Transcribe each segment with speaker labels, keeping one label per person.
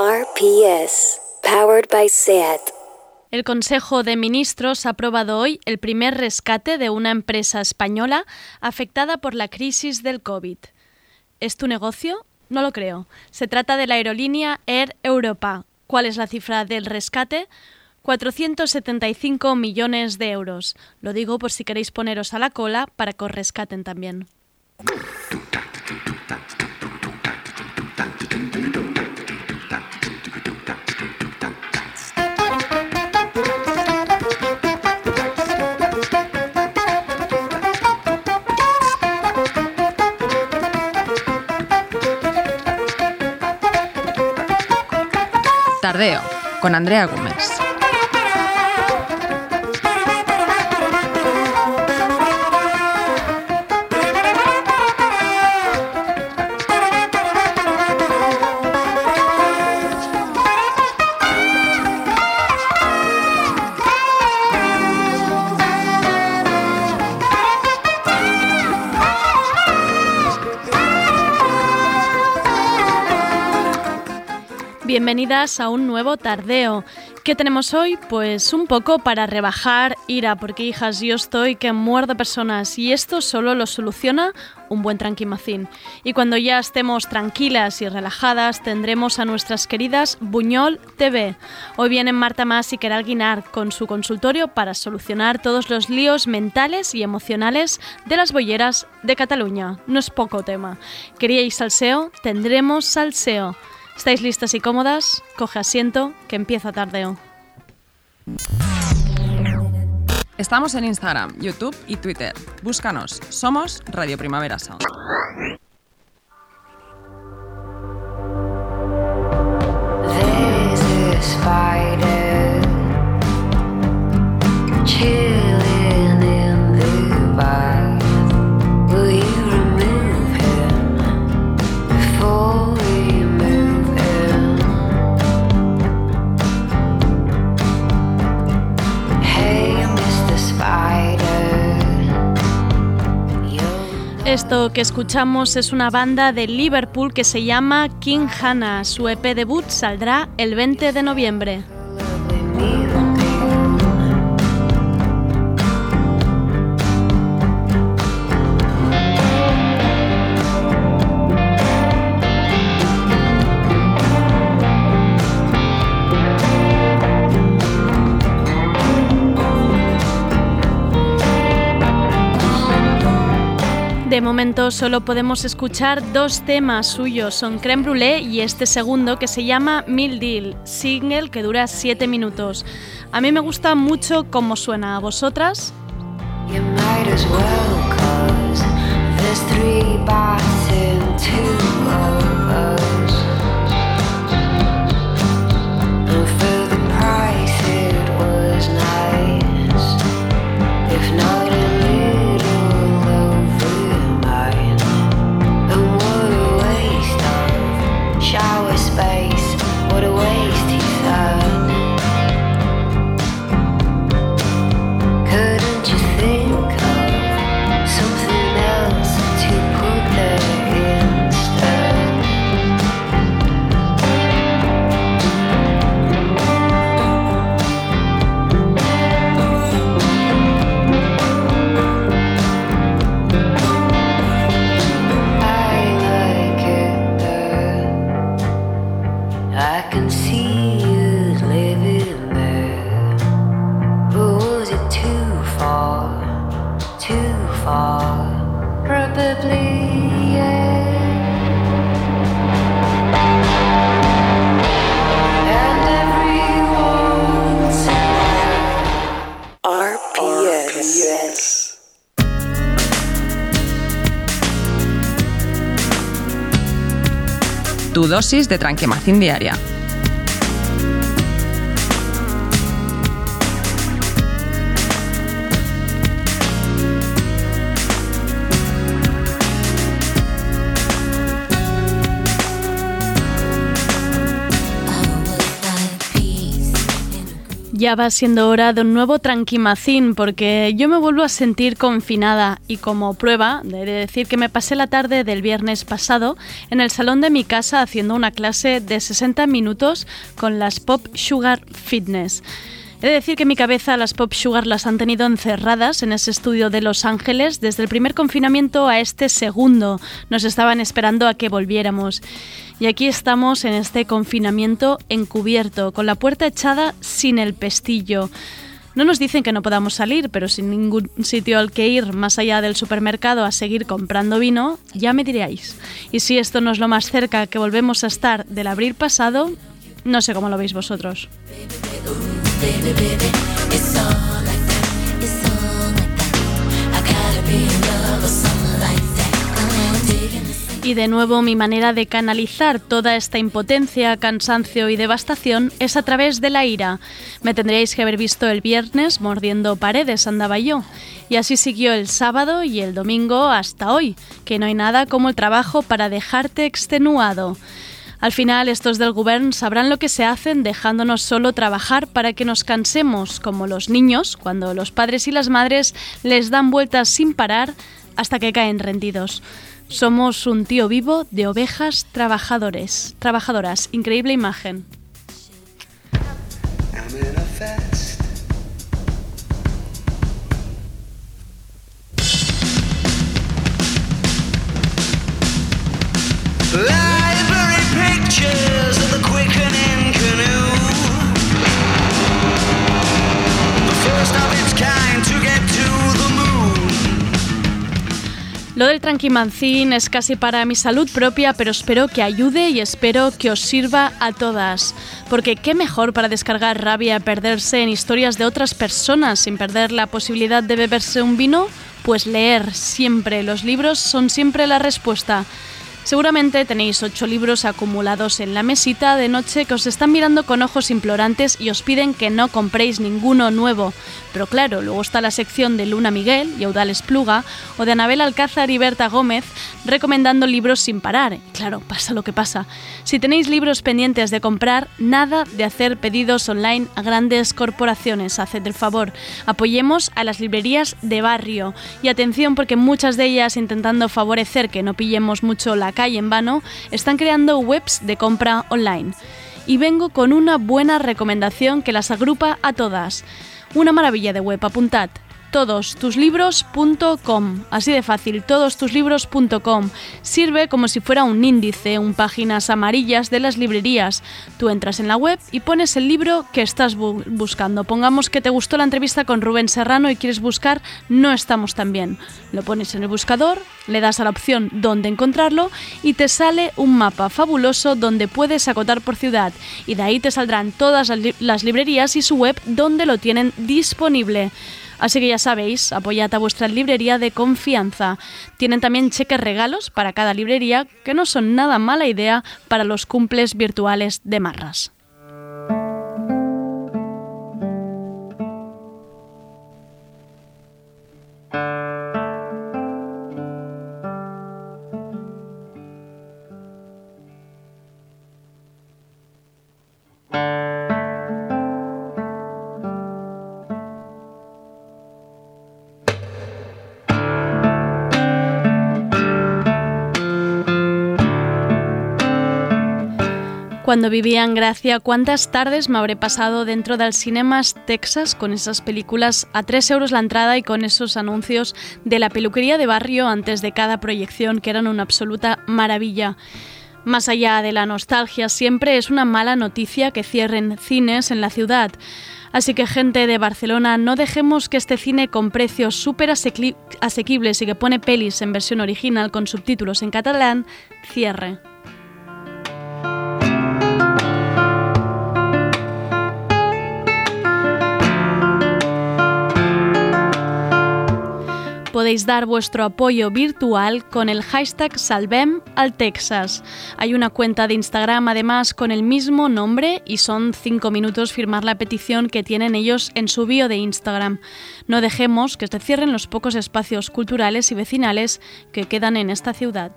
Speaker 1: RPS, powered by SAT.
Speaker 2: El Consejo de Ministros ha aprobado hoy el primer rescate de una empresa española afectada por la crisis del COVID. ¿Es tu negocio? No lo creo. Se trata de la aerolínea Air Europa. ¿Cuál es la cifra del rescate? 475 millones de euros. Lo digo por si queréis poneros a la cola para que os rescaten también.
Speaker 3: Con Andrea Gómez.
Speaker 2: Bienvenidas a un nuevo tardeo. ¿Qué tenemos hoy? Pues un poco para rebajar ira, porque hijas, yo estoy que muerdo personas y esto solo lo soluciona un buen tranquimacín. Y cuando ya estemos tranquilas y relajadas, tendremos a nuestras queridas Buñol TV. Hoy viene Marta Más y Keral Guinar con su consultorio para solucionar todos los líos mentales y emocionales de las bolleras de Cataluña. No es poco tema. ¿Queríais salseo? Tendremos salseo. ¿Estáis listas y cómodas? Coge asiento, que empieza tardeo.
Speaker 3: Estamos en Instagram, YouTube y Twitter. Búscanos. Somos Radio Primavera Sound.
Speaker 2: Esto que escuchamos es una banda de Liverpool que se llama King Hannah. Su EP debut saldrá el 20 de noviembre. De momento solo podemos escuchar dos temas suyos, son Creme Brûlée y este segundo que se llama Mil Deal, single que dura 7 minutos. A mí me gusta mucho cómo suena a vosotras.
Speaker 3: Tu dosis de tranquimacín diaria.
Speaker 2: Ya va siendo hora de un nuevo tranquimacín porque yo me vuelvo a sentir confinada y como prueba de decir que me pasé la tarde del viernes pasado en el salón de mi casa haciendo una clase de 60 minutos con las Pop Sugar Fitness. He de decir que mi cabeza las Pop Sugar las han tenido encerradas en ese estudio de Los Ángeles desde el primer confinamiento a este segundo. Nos estaban esperando a que volviéramos. Y aquí estamos en este confinamiento encubierto, con la puerta echada sin el pestillo. No nos dicen que no podamos salir, pero sin ningún sitio al que ir más allá del supermercado a seguir comprando vino, ya me diréis. Y si esto no es lo más cerca que volvemos a estar del abril pasado, no sé cómo lo veis vosotros. Y de nuevo mi manera de canalizar toda esta impotencia, cansancio y devastación es a través de la ira. Me tendríais que haber visto el viernes mordiendo paredes, andaba yo. Y así siguió el sábado y el domingo hasta hoy, que no hay nada como el trabajo para dejarte extenuado. Al final, estos del gobierno sabrán lo que se hacen dejándonos solo trabajar para que nos cansemos, como los niños, cuando los padres y las madres les dan vueltas sin parar hasta que caen rendidos. Somos un tío vivo de ovejas trabajadores, trabajadoras. Increíble imagen. Lo del tranquimancín es casi para mi salud propia, pero espero que ayude y espero que os sirva a todas. Porque qué mejor para descargar rabia perderse en historias de otras personas sin perder la posibilidad de beberse un vino? Pues leer siempre. Los libros son siempre la respuesta. Seguramente tenéis ocho libros acumulados en la mesita de noche que os están mirando con ojos implorantes y os piden que no compréis ninguno nuevo. Pero claro, luego está la sección de Luna Miguel y Audales Pluga o de Anabel Alcázar y Berta Gómez recomendando libros sin parar. Claro, pasa lo que pasa. Si tenéis libros pendientes de comprar, nada de hacer pedidos online a grandes corporaciones. Haced el favor. Apoyemos a las librerías de barrio. Y atención porque muchas de ellas intentando favorecer que no pillemos mucho la calle en vano, están creando webs de compra online. Y vengo con una buena recomendación que las agrupa a todas. Una maravilla de web, apuntad todostuslibros.com. Así de fácil, todostuslibros.com. Sirve como si fuera un índice, un páginas amarillas de las librerías. Tú entras en la web y pones el libro que estás bu- buscando. Pongamos que te gustó la entrevista con Rubén Serrano y quieres buscar No estamos tan bien. Lo pones en el buscador, le das a la opción dónde encontrarlo y te sale un mapa fabuloso donde puedes acotar por ciudad y de ahí te saldrán todas las librerías y su web donde lo tienen disponible. Así que ya sabéis, apoyad a vuestra librería de confianza. Tienen también cheques regalos para cada librería, que no son nada mala idea para los cumples virtuales de Marras. Cuando vivía en Gracia, ¿cuántas tardes me habré pasado dentro del Cinemas Texas con esas películas a 3 euros la entrada y con esos anuncios de la peluquería de barrio antes de cada proyección que eran una absoluta maravilla? Más allá de la nostalgia, siempre es una mala noticia que cierren cines en la ciudad. Así que gente de Barcelona, no dejemos que este cine con precios súper asequi- asequibles y que pone pelis en versión original con subtítulos en catalán, cierre. Podéis dar vuestro apoyo virtual con el hashtag Salvem al Texas. Hay una cuenta de Instagram además con el mismo nombre y son 5 minutos firmar la petición que tienen ellos en su bio de Instagram. No dejemos que se cierren los pocos espacios culturales y vecinales que quedan en esta ciudad.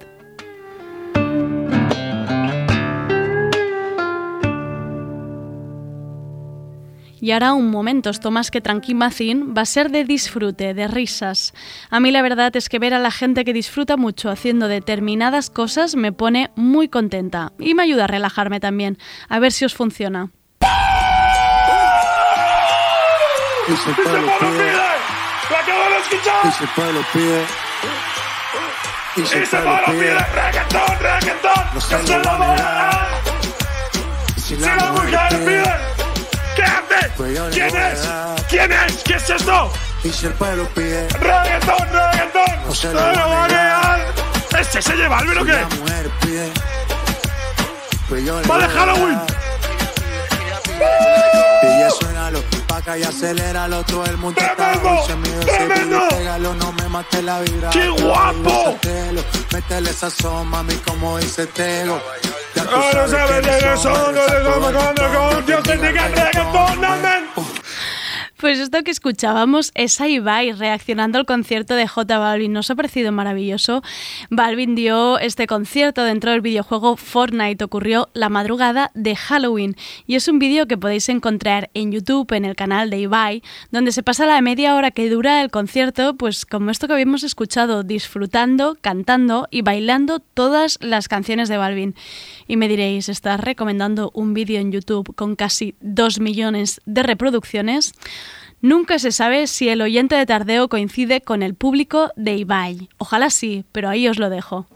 Speaker 2: Y ahora un momento, esto más que tranquimacín va a ser de disfrute, de risas. A mí la verdad es que ver a la gente que disfruta mucho haciendo determinadas cosas me pone muy contenta y me ayuda a relajarme también. A ver si os funciona.
Speaker 4: Y si el pueblo pide,
Speaker 5: ¡Lo acabo de escuchar!
Speaker 4: y si el pueblo pide, y si el
Speaker 5: ¡Y se
Speaker 4: pueblo
Speaker 5: lo pide
Speaker 4: pide,
Speaker 5: reggaetón, reggaetón!
Speaker 4: No
Speaker 5: ¡Que
Speaker 4: se
Speaker 5: se
Speaker 4: lo
Speaker 5: lo
Speaker 4: van a
Speaker 5: voy a
Speaker 4: negar.
Speaker 5: dar!
Speaker 4: y si
Speaker 5: ¡Si
Speaker 4: la mujer pide,
Speaker 5: pide! ¿Qué hace?
Speaker 4: Pues yo le
Speaker 5: ¿Quién
Speaker 4: voy a
Speaker 5: es?
Speaker 4: dar.
Speaker 5: ¿Quién es? ¿Qué es esto?
Speaker 4: y si el pueblo pide,
Speaker 5: ¡Reggaetón, reggaetón!
Speaker 4: No se
Speaker 5: ¡Se
Speaker 4: lo
Speaker 5: lo
Speaker 4: van a
Speaker 5: va a
Speaker 4: negar.
Speaker 5: negar! ¿Este se lleva Alvin o
Speaker 4: si
Speaker 5: qué?
Speaker 4: la mujer suénalo, pa' que y aceléralo, todo el mundo está dulce, ese
Speaker 5: ¡Tremendo!
Speaker 4: beat, pégalo, no me mate la vibra.
Speaker 5: ¡Qué guapo!
Speaker 4: Métele, Métele sazón, mami, como dice Tego. Ya tú
Speaker 5: Ahora sabes
Speaker 4: quiénes
Speaker 5: de eso, no le
Speaker 4: desató
Speaker 5: damos
Speaker 4: el
Speaker 5: cuando con Dios te diga reggaetón, amén.
Speaker 2: Pues esto que escuchábamos es a Ibai reaccionando al concierto de J Balvin. ¿Nos ha parecido maravilloso? Balvin dio este concierto dentro del videojuego Fortnite. Ocurrió la madrugada de Halloween. Y es un vídeo que podéis encontrar en YouTube, en el canal de Ibai, donde se pasa la media hora que dura el concierto, pues como esto que habíamos escuchado, disfrutando, cantando y bailando todas las canciones de Balvin. Y me diréis, ¿estás recomendando un vídeo en YouTube con casi 2 millones de reproducciones? Nunca se sabe si el oyente de Tardeo coincide con el público de Ibai. Ojalá sí, pero ahí os lo dejo.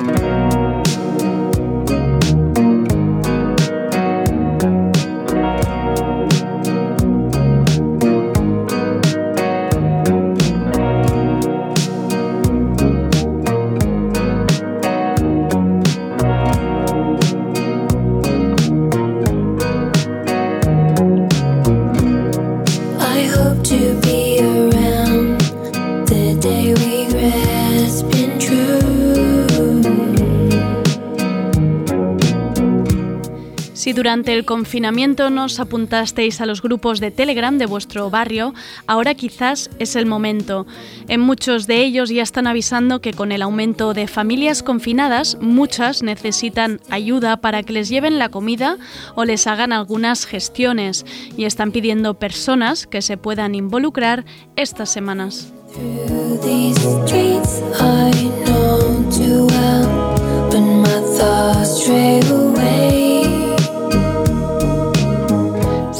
Speaker 2: Durante el confinamiento nos apuntasteis a los grupos de Telegram de vuestro barrio, ahora quizás es el momento. En muchos de ellos ya están avisando que con el aumento de familias confinadas, muchas necesitan ayuda para que les lleven la comida o les hagan algunas gestiones y están pidiendo personas que se puedan involucrar estas semanas.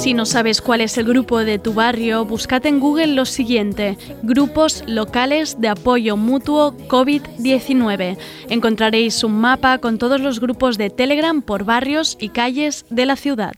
Speaker 2: Si no sabes cuál es el grupo de tu barrio, buscad en Google lo siguiente, grupos locales de apoyo mutuo COVID-19. Encontraréis un mapa con todos los grupos de Telegram por barrios y calles de la ciudad.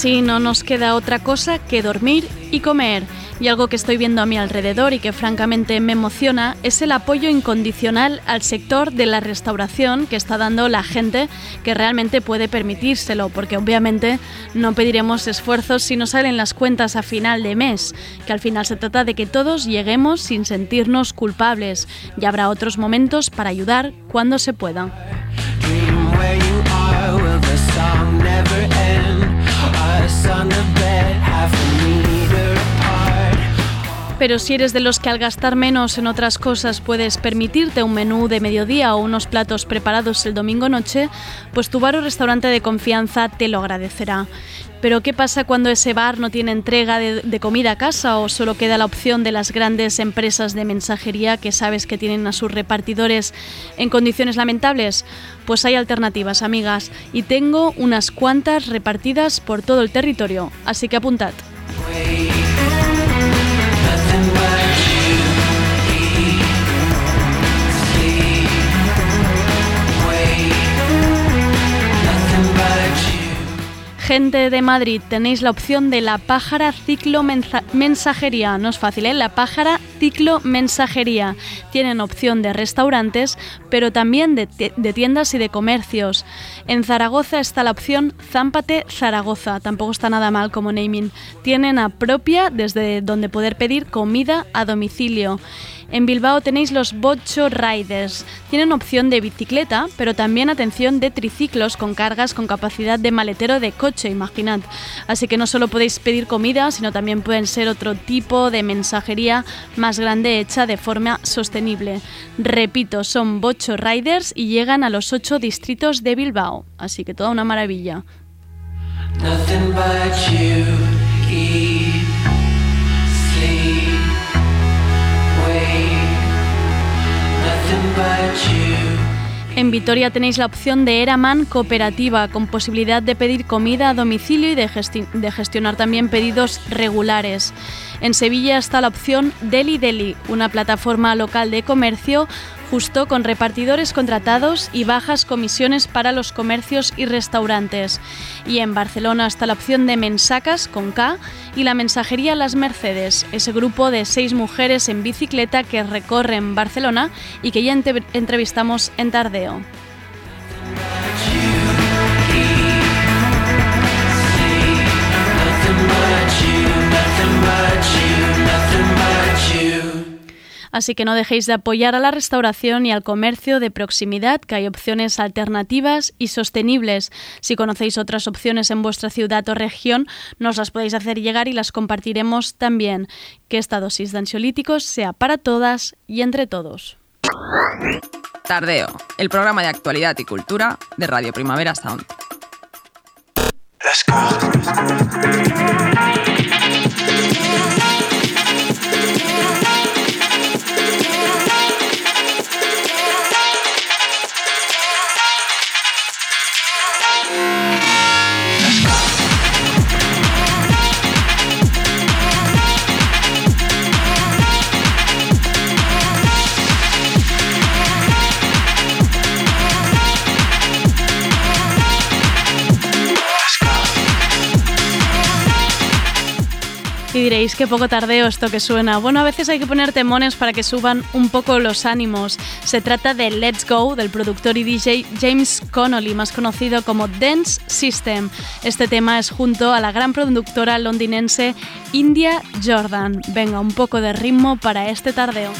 Speaker 2: Y sí, no nos queda otra cosa que dormir y comer. Y algo que estoy viendo a mi alrededor y que francamente me emociona es el apoyo incondicional al sector de la restauración que está dando la gente que realmente puede permitírselo, porque obviamente no pediremos esfuerzos si no salen las cuentas a final de mes, que al final se trata de que todos lleguemos sin sentirnos culpables y habrá otros momentos para ayudar cuando se pueda. Pero si eres de los que al gastar menos en otras cosas puedes permitirte un menú de mediodía o unos platos preparados el domingo noche, pues tu bar o restaurante de confianza te lo agradecerá. Pero ¿qué pasa cuando ese bar no tiene entrega de, de comida a casa o solo queda la opción de las grandes empresas de mensajería que sabes que tienen a sus repartidores en condiciones lamentables? Pues hay alternativas, amigas, y tengo unas cuantas repartidas por todo el territorio, así que apuntad. Gente de Madrid, tenéis la opción de la pájara ciclo mensa- mensajería. No es fácil, ¿eh? La pájara ciclo mensajería. Tienen opción de restaurantes, pero también de, de tiendas y de comercios. En Zaragoza está la opción Zámpate Zaragoza. Tampoco está nada mal como naming. Tienen a propia desde donde poder pedir comida a domicilio. En Bilbao tenéis los Bocho Riders. Tienen opción de bicicleta, pero también atención de triciclos con cargas con capacidad de maletero de coche, imaginad. Así que no solo podéis pedir comida, sino también pueden ser otro tipo de mensajería más grande hecha de forma sostenible. Repito, son Bocho Riders y llegan a los ocho distritos de Bilbao. Así que toda una maravilla. Vitoria tenéis la opción de Eraman Cooperativa, con posibilidad de pedir comida a domicilio y de, de gestionar también pedidos regulares. En Sevilla está la opción Deli Deli, una plataforma local de comercio justo con repartidores contratados y bajas comisiones para los comercios y restaurantes. Y en Barcelona está la opción de Mensacas con K y la mensajería Las Mercedes, ese grupo de seis mujeres en bicicleta que recorren Barcelona y que ya entrevistamos en Tardeo. Así que no dejéis de apoyar a la restauración y al comercio de proximidad, que hay opciones alternativas y sostenibles. Si conocéis otras opciones en vuestra ciudad o región, nos las podéis hacer llegar y las compartiremos también. Que esta dosis de ansiolíticos sea para todas y entre todos.
Speaker 3: Tardeo, el programa de actualidad y cultura de Radio Primavera Sound.
Speaker 5: Let's go.
Speaker 2: Y diréis qué poco tardeo esto que suena. Bueno, a veces hay que poner temones para que suban un poco los ánimos. Se trata de Let's Go del productor y DJ James Connolly, más conocido como Dance System. Este tema es junto a la gran productora londinense India Jordan. Venga, un poco de ritmo para este tardeo.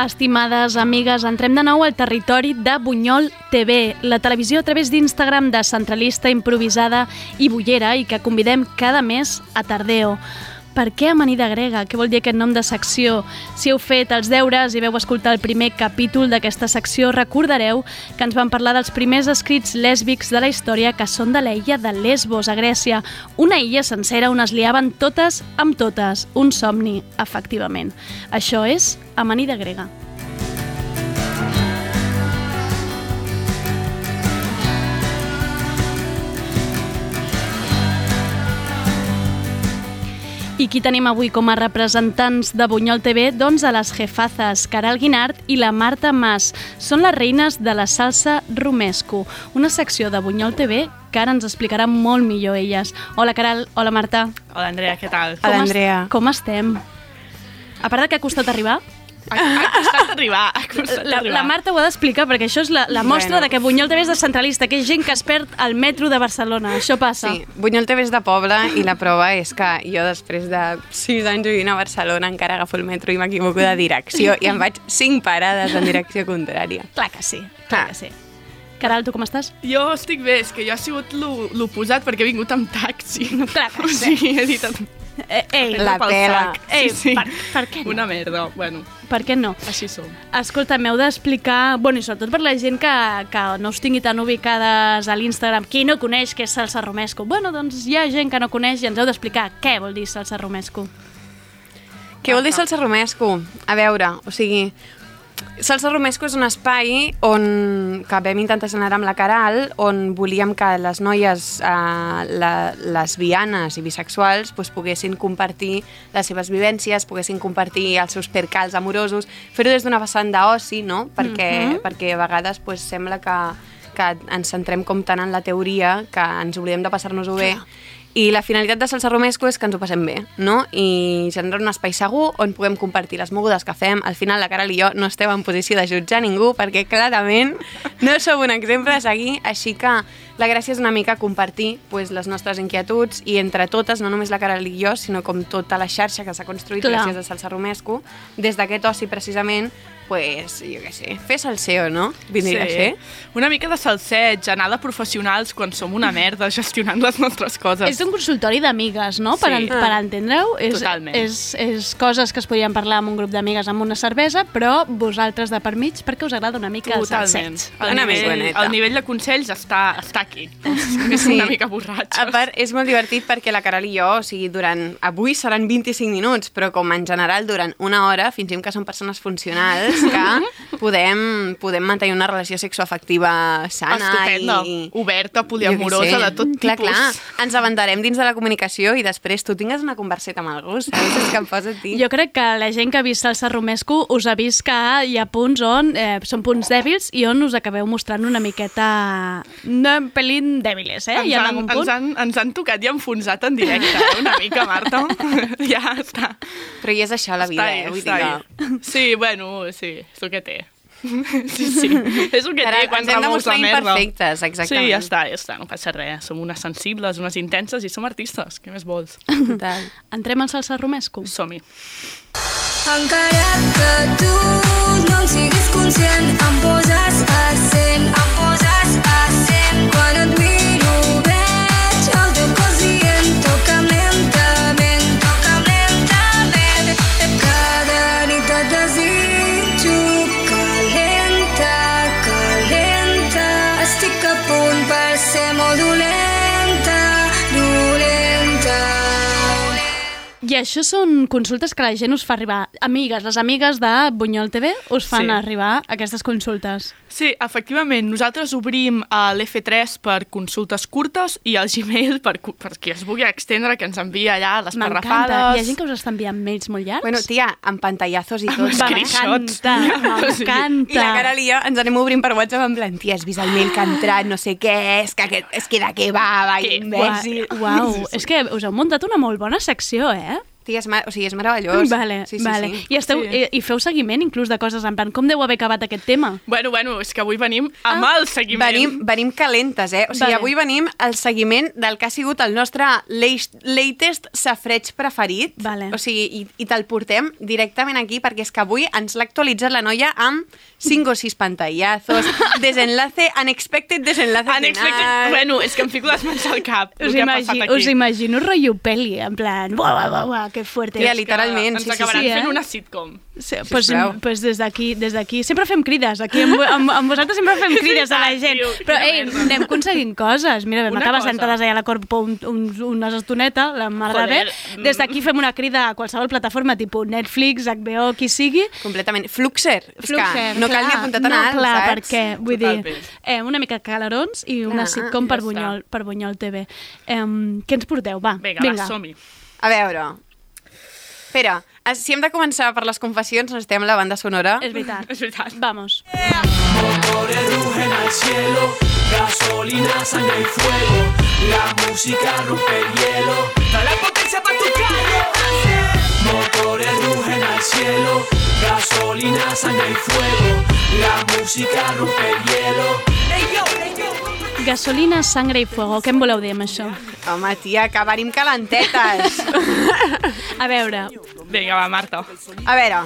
Speaker 2: Estimades amigues, entrem de nou al territori de Bunyol TV, la televisió a través d'Instagram descentralista, improvisada i bullera i que convidem cada mes a Tardeo. Per què amanida grega? Què vol dir aquest nom de secció? Si heu fet els deures i veu escoltar el primer capítol d'aquesta secció, recordareu que ens van parlar dels primers escrits lèsbics de la història que són de l'illa de Lesbos, a Grècia. Una illa sencera on es liaven totes amb totes. Un somni, efectivament. Això és amanida grega. I qui tenim avui com a representants de Bunyol TV? Doncs a les jefazes Caral Guinart i la Marta Mas. Són les reines de la salsa romesco, una secció de Bunyol TV que ara ens explicarà molt millor elles. Hola Caral, hola Marta.
Speaker 6: Hola, Andrea, què tal?
Speaker 1: Hola, Andrea.
Speaker 2: Com estem? A part de que ha costat arribar,
Speaker 6: Ha, costat arribar, ha costat
Speaker 2: la,
Speaker 6: arribar.
Speaker 2: la Marta ho ha d'explicar perquè això és la, la mostra
Speaker 1: Bueno.
Speaker 2: de que Bunyol TV és descentralista, que és gent que es perd al metro de Barcelona. Això passa.
Speaker 1: Sí, Bunyol TV és de poble i la prova és que jo després de 6 anys vivint a Barcelona encara agafo el metro i m'equivoco de direcció i em vaig 5 parades en direcció contrària.
Speaker 2: Clar que sí, clar
Speaker 1: Clar.
Speaker 2: que sí. Caral, tu com estàs?
Speaker 6: Jo estic bé, és que jo ha sigut lo- l'oposat perquè he vingut amb taxi.
Speaker 2: Clar que
Speaker 6: o
Speaker 2: sí.
Speaker 6: sigui, he dit...
Speaker 2: Eh, ei,
Speaker 1: La
Speaker 6: pel
Speaker 1: pela.
Speaker 2: Ei,
Speaker 6: sí, sí.
Speaker 2: per- per què no?
Speaker 6: Una merda, bueno,
Speaker 2: per què no?
Speaker 6: així som.
Speaker 2: Escolta, m'heu d'explicar, bueno, i sobretot per la gent que, que no us tingui tan ubicades a l'Instagram, qui no coneix què és salsa romesco? Bueno, doncs hi ha gent que no coneix i ens heu d'explicar què vol dir salsa romesco.
Speaker 1: Què vol dir salsa romesco? A veure, o sigui, salsa romesco és un espai on, que vam intentar generar amb la Caral, on volíem que les noies eh, la, lesbianes i bisexuals pues, poguessin compartir les seves vivències, poguessin compartir els seus percals amorosos, fer-ho des d'una vessant d'oci, no? Perquè, perquè a vegades pues, sembla que, que ens centrem com tant en la teoria que ens oblidem de passar-nos-ho bé. I la finalitat de Salsa Romesco és que ens ho passem bé, no? I generar un espai segur on puguem compartir les mogudes que fem. Al final, la Caral i jo no estem en posició de jutjar ningú perquè clarament no som un exemple a seguir, així que la gràcia és una mica compartir pues, les nostres inquietuds i entre totes, no només la Caral i jo, sinó com tota la xarxa que s'ha construït
Speaker 2: Clar.
Speaker 1: gràcies a Salsa Romesco, des d'aquest oci precisament, pues, jo què sé, fer salseo, no? Vindria a ser.
Speaker 6: Una mica de salseig, anar de professionals quan som una merda gestionant les nostres coses.
Speaker 2: És un consultori d'amigues, no? Per,
Speaker 6: Sí.
Speaker 2: en, per entendre-ho. És,
Speaker 6: Totalment.
Speaker 2: És, és coses que es podien parlar amb un grup d'amigues amb una cervesa, però vosaltres de per mig perquè us agrada una mica el
Speaker 6: Totalment.
Speaker 2: salseig.
Speaker 6: El
Speaker 1: Una
Speaker 6: nivell, el nivell de consells està, està aquí. És
Speaker 1: Sí.
Speaker 6: una mica borratxos.
Speaker 1: A part, és molt divertit perquè la Caral i jo, o sigui, durant... Avui seran 25 minuts, però com en general durant una hora, fins que som persones funcionals, que podem, podem mantenir una relació sexoafectiva sana
Speaker 6: Estupenda,
Speaker 1: i...
Speaker 6: oberta, poliamorosa, de tot
Speaker 1: clar,
Speaker 6: tipus.
Speaker 1: Clar, ens aventarem dins de la comunicació i després tu tingues una converseta amb algú, saps? És que em posa a ti.
Speaker 2: Jo crec que la gent que ha vist Salsa Romesco us ha vist que hi ha punts on eh, són punts dèbils i on us acabeu mostrant una miqueta... No, un pelín dèbiles, eh?
Speaker 6: Ens han,
Speaker 2: algun
Speaker 6: ens,
Speaker 2: punt?
Speaker 6: han, ens han tocat i enfonsat en directe, eh? una mica, Marta. ja està.
Speaker 1: Però i és això la vida,
Speaker 6: està
Speaker 1: eh? Vull
Speaker 6: està
Speaker 1: dir que...
Speaker 6: Sí, bueno, sí, és el que té. Sí, sí, és el que
Speaker 1: Ara
Speaker 6: té quan
Speaker 1: ens hem de
Speaker 6: remous la merda.
Speaker 1: imperfectes, exactament.
Speaker 6: Sí, ja està, ja està, no passa res. Som unes sensibles, unes intenses i som artistes. Què més vols?
Speaker 1: Total.
Speaker 2: Entrem al Salsa Romesco?
Speaker 6: Som-hi.
Speaker 7: Encara que tu no en siguis conscient, em poses a cent, em poses a cent. Quan et miro
Speaker 2: això són consultes que la gent us fa arribar. Amigues, les amigues de Bunyol TV us fan
Speaker 6: Sí.
Speaker 2: arribar aquestes consultes.
Speaker 6: Sí, efectivament, nosaltres obrim a l'F3 per consultes curtes i al Gmail per, per qui es vulgui extendre, que ens envia allà les
Speaker 2: M'encanta.
Speaker 6: parrafades.
Speaker 2: Hi ha gent que us està enviant mails molt llargs?
Speaker 1: Bueno, tia, amb pantallazos i tot.
Speaker 6: screenshots.
Speaker 2: M'encanta, m'encanta.
Speaker 1: I la Caral i jo ens anem obrint per WhatsApp en plan, tia, has vist el mail que ha entrat, no sé què, és que, aquest, és que de què va, va, imbècil.
Speaker 2: Uau, és que us heu muntat una molt bona secció, eh?
Speaker 1: Tia, és, mar o sigui, és meravellós.
Speaker 2: Vale,
Speaker 1: sí, sí,
Speaker 2: vale.
Speaker 1: Sí.
Speaker 2: I, esteu,
Speaker 6: Sí.
Speaker 2: i, I feu seguiment inclús de coses en plan, com deu haver acabat aquest tema?
Speaker 6: Bueno, bueno, és que avui venim amb
Speaker 2: Ah.
Speaker 6: el seguiment.
Speaker 1: Venim, venim calentes, eh? O sigui,
Speaker 2: Vale.
Speaker 1: avui venim al seguiment del que ha sigut el nostre latest safreig preferit.
Speaker 2: Vale.
Speaker 1: O sigui, i, i te'l portem directament aquí perquè és que avui ens l'ha actualitzat la noia amb 5 o 6 pantallazos, desenlace, unexpected desenlace
Speaker 6: Unexpected...
Speaker 1: final...
Speaker 6: Bueno, és que em fico les mans al cap. el
Speaker 2: Us, imagi,
Speaker 6: passat aquí.
Speaker 2: us imagino rotllo peli, en plan, buah, buah, buah, buah, que fuerte.
Speaker 1: Tia, literalment,
Speaker 6: Ens
Speaker 1: sí, sí,
Speaker 6: acabaran
Speaker 2: sí, eh?
Speaker 6: fent una sitcom.
Speaker 2: Sí, pues,
Speaker 1: Sisplau.
Speaker 2: pues des d'aquí, des d'aquí, sempre fem crides, aquí amb, amb, amb vosaltres sempre fem crides a la gent,
Speaker 6: tio,
Speaker 2: però ei,
Speaker 6: merda.
Speaker 2: anem aconseguint coses, mira, vam
Speaker 6: Una
Speaker 2: acabar
Speaker 6: cosa.
Speaker 2: sentades allà a la Corpo un, un, una estoneta, la mar de bé,
Speaker 6: Joder, mm.
Speaker 2: des d'aquí fem una crida a qualsevol plataforma, tipus Netflix, HBO, qui sigui,
Speaker 1: Completament. Fluxer.
Speaker 2: Fluxer,
Speaker 1: no cal ni apuntar tan
Speaker 2: no,
Speaker 1: alt,
Speaker 2: clar,
Speaker 1: saps?
Speaker 2: perquè, vull
Speaker 6: Totalment.
Speaker 2: dir, eh, una mica calarons i una
Speaker 1: Clar,
Speaker 2: sitcom per
Speaker 6: ja està.
Speaker 2: Bunyol, per Bunyol TV. Eh, què ens porteu? Va,
Speaker 6: Vinga, va, som-hi.
Speaker 1: A veure, Espera, eh, si hem de començar per les confessions, necessitem la banda sonora.
Speaker 2: És veritat.
Speaker 6: És veritat.
Speaker 2: Vamos.
Speaker 8: Motores rugen al cielo, gasolina, sangre y fuego. La música rompe el hielo. Dale potencia para tu calle. Motores rugen al cielo, gasolina, sangre y fuego. La música rompe el hielo.
Speaker 2: Gasolina, sangre i fuego. Què en voleu dir amb això?
Speaker 1: Home, tia, que venim calentetes.
Speaker 2: A veure,
Speaker 6: Vinga, va, Marta.
Speaker 1: A veure,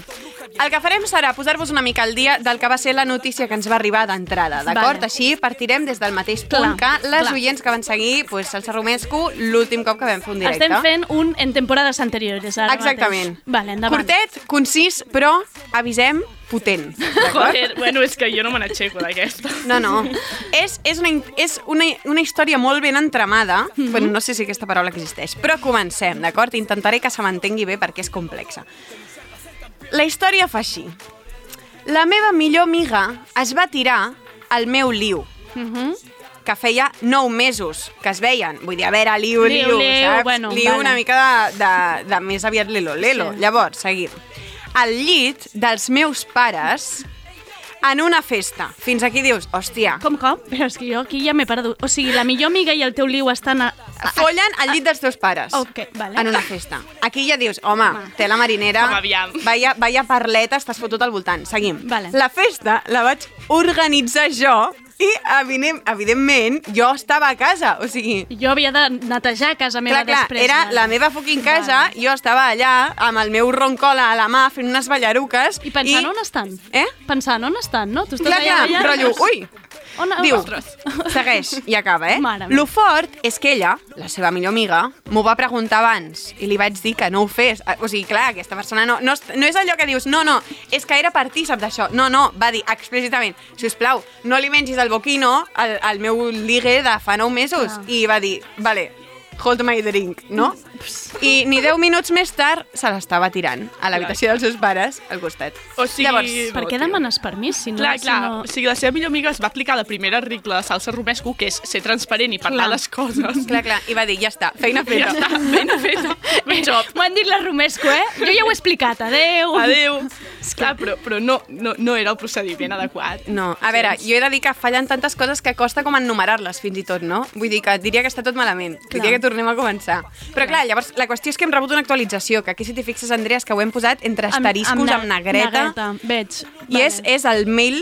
Speaker 1: el que farem serà posar-vos una mica al dia del que va ser la notícia que ens va arribar d'entrada, d'acord?
Speaker 2: Vale.
Speaker 1: Així partirem des del mateix punt
Speaker 2: Clar,
Speaker 1: que les
Speaker 2: clar.
Speaker 1: oients que van seguir pues, el Romesco l'últim cop que vam fer un directe.
Speaker 2: estem fent un en temporades anteriores ara
Speaker 1: Exactament.
Speaker 2: mateix. Vale, endavant.
Speaker 1: Curtet, concís, però avisem, potent.
Speaker 6: Joder, bueno, és que jo no me n'aixeco d'aquesta.
Speaker 1: No, no. És, és, una, és una, una història molt ben entramada. Mm. -hmm. bueno, no sé si aquesta paraula existeix, però comencem, d'acord? Intentaré que se m'entengui bé perquè és complexa. La història fa així. La meva millor amiga es va tirar al meu liu,
Speaker 2: Mhm.
Speaker 1: que feia nou mesos que es veien. Vull dir, a veure, liu, liu,
Speaker 2: Liu, liu,
Speaker 1: saps?
Speaker 2: bueno,
Speaker 1: liu
Speaker 2: vale.
Speaker 1: una mica de, de, de més aviat lelo-lelo.
Speaker 2: Sí.
Speaker 1: Sí. Llavors, seguim. Al llit dels meus pares en una festa. Fins aquí dius, hòstia,
Speaker 2: Com, com? Però és que jo aquí ja m'he perdut. O sigui, la millor amiga i el teu liu estan a... a...
Speaker 1: follen al llit dels teus pares.
Speaker 2: Ok, vale.
Speaker 1: En una festa. Aquí ja dius, home, té la marinera,
Speaker 6: Home, aviam.
Speaker 1: vaya, vaya parleta, estàs fotut al voltant. Seguim.
Speaker 2: Vale.
Speaker 1: La festa la vaig organitzar jo i, evident, evidentment, jo estava a casa. O sigui,
Speaker 2: Jo havia de netejar casa meva
Speaker 1: clar, clar,
Speaker 2: després.
Speaker 1: era
Speaker 2: vale.
Speaker 1: la meva fucking casa, jo estava allà amb el meu roncola a la mà fent unes ballaruques.
Speaker 2: I pensant on estan.
Speaker 1: Eh?
Speaker 2: Pensant on estan, no? Tu estàs
Speaker 1: Clar,
Speaker 2: allà,
Speaker 1: clar,
Speaker 2: allà,
Speaker 1: rotllo, ui,
Speaker 2: On,
Speaker 1: Diu,
Speaker 2: Ostres.
Speaker 1: segueix i acaba, eh?
Speaker 2: Mare meva.
Speaker 1: Lo fort és que ella, la seva millor amiga, m'ho va preguntar abans i li vaig dir que no ho fes. Ah, O sigui, clar, aquesta persona no, no, no és allò que dius, no, no, és que era partícip d'això. No, no, va dir explícitament, si us plau, no li mengis el boquino al, al meu ligue de fa nou mesos.
Speaker 2: Clar.
Speaker 1: I va dir, vale, hold my drink, no? I ni 10 minuts més tard se l'estava tirant a l'habitació dels seus pares al costat.
Speaker 6: O sigui,
Speaker 1: Llavors,
Speaker 2: Per què demanes permís? Si no,
Speaker 6: Clar,
Speaker 2: si
Speaker 6: clar.
Speaker 2: no...
Speaker 6: O sigui, la seva millor amiga es va aplicar la primera regla de salsa romesco, que és ser transparent i parlar
Speaker 2: Clar.
Speaker 6: les coses.
Speaker 1: Clar, clar, i va dir, ja està, feina
Speaker 6: Ja
Speaker 1: feta.
Speaker 6: està, feina feta. Good job.
Speaker 2: M'ho han dit la Romesco, eh? Jo ja ho he explicat. Adéu.
Speaker 6: Adéu. Clar, però, però no, no, no era el procediment adequat.
Speaker 1: No, a veure, jo he de dir que fallen tantes coses que costa com enumerar-les fins i tot, no? Vull dir que diria que està tot malament,
Speaker 2: Clar.
Speaker 1: diria que tornem a començar. Però clar, llavors la qüestió és que hem rebut una actualització, que aquí si t'hi fixes, Andrea, és que ho hem posat entre asteriscos, amb,
Speaker 2: ne-
Speaker 1: negreta,
Speaker 2: negreta. Veig.
Speaker 1: i és, és el mail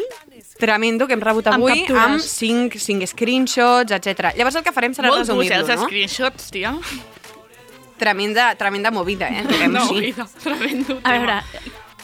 Speaker 1: tremendo que hem rebut
Speaker 2: Amb
Speaker 1: avui
Speaker 2: captures.
Speaker 1: amb 5, 5 screenshots, etc. Llavors el que farem serà
Speaker 6: Molt eh,
Speaker 1: resumir-lo,
Speaker 6: els
Speaker 1: no?
Speaker 6: screenshots, tia.
Speaker 1: Tremenda, tremenda movida, eh? Diguem
Speaker 6: No,
Speaker 1: així.
Speaker 6: vida, tremendo
Speaker 2: A veure,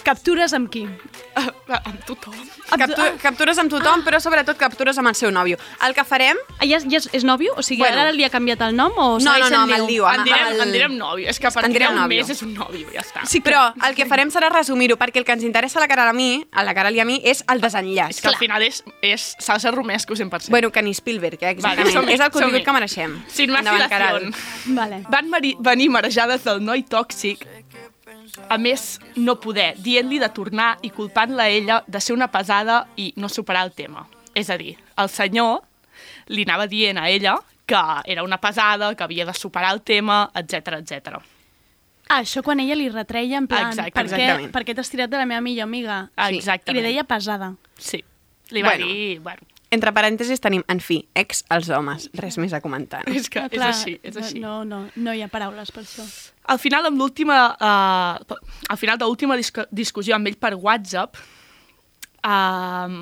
Speaker 2: captures amb qui?
Speaker 6: tema. Amb tothom.
Speaker 1: Captu captures amb tothom, però sobretot captures amb el seu nòvio. El que farem...
Speaker 2: Ah, ja, és- ja és, és nòvio? O sigui,
Speaker 1: Bueno.
Speaker 2: ara li ha canviat el nom o
Speaker 1: No, no, no, amb el amb-
Speaker 6: En direm,
Speaker 1: el-
Speaker 6: en direm nòvio. És que a partir d'un
Speaker 1: nòvio.
Speaker 6: mes és un nòvio, ja està.
Speaker 1: Sí, però el que farem serà resumir-ho, perquè el que ens interessa a la cara a mi, a la cara a mi, és el desenllaç.
Speaker 6: És que al final és, és salsa romesco 100%.
Speaker 1: Bueno, que ni Spielberg, eh, exactament.
Speaker 6: Vale,
Speaker 1: és el contingut que mereixem.
Speaker 6: Sin más
Speaker 1: Endavant, Caral.
Speaker 2: Vale.
Speaker 6: Van venir marejades del noi tòxic, a més, no poder, dient-li de tornar i culpant-la a ella de ser una pesada i no superar el tema. És a dir, el senyor li anava dient a ella que era una pesada, que havia de superar el tema, etc etc.
Speaker 2: Ah, això quan ella li retreia en plan,
Speaker 6: Exacte,
Speaker 2: per què, per què t'has tirat de la meva millor amiga? I
Speaker 6: exactament.
Speaker 2: li deia pesada.
Speaker 6: Sí. Li va
Speaker 1: Bueno.
Speaker 6: dir... Bueno,
Speaker 1: Entre parèntesis tenim, en fi, ex als homes. Res més a comentar. No?
Speaker 6: és que és
Speaker 2: Clar,
Speaker 6: així, és així.
Speaker 2: No, no, no hi ha paraules per això.
Speaker 6: Al final, amb l'última... Uh, al final de l'última discu discussió amb ell per WhatsApp, uh,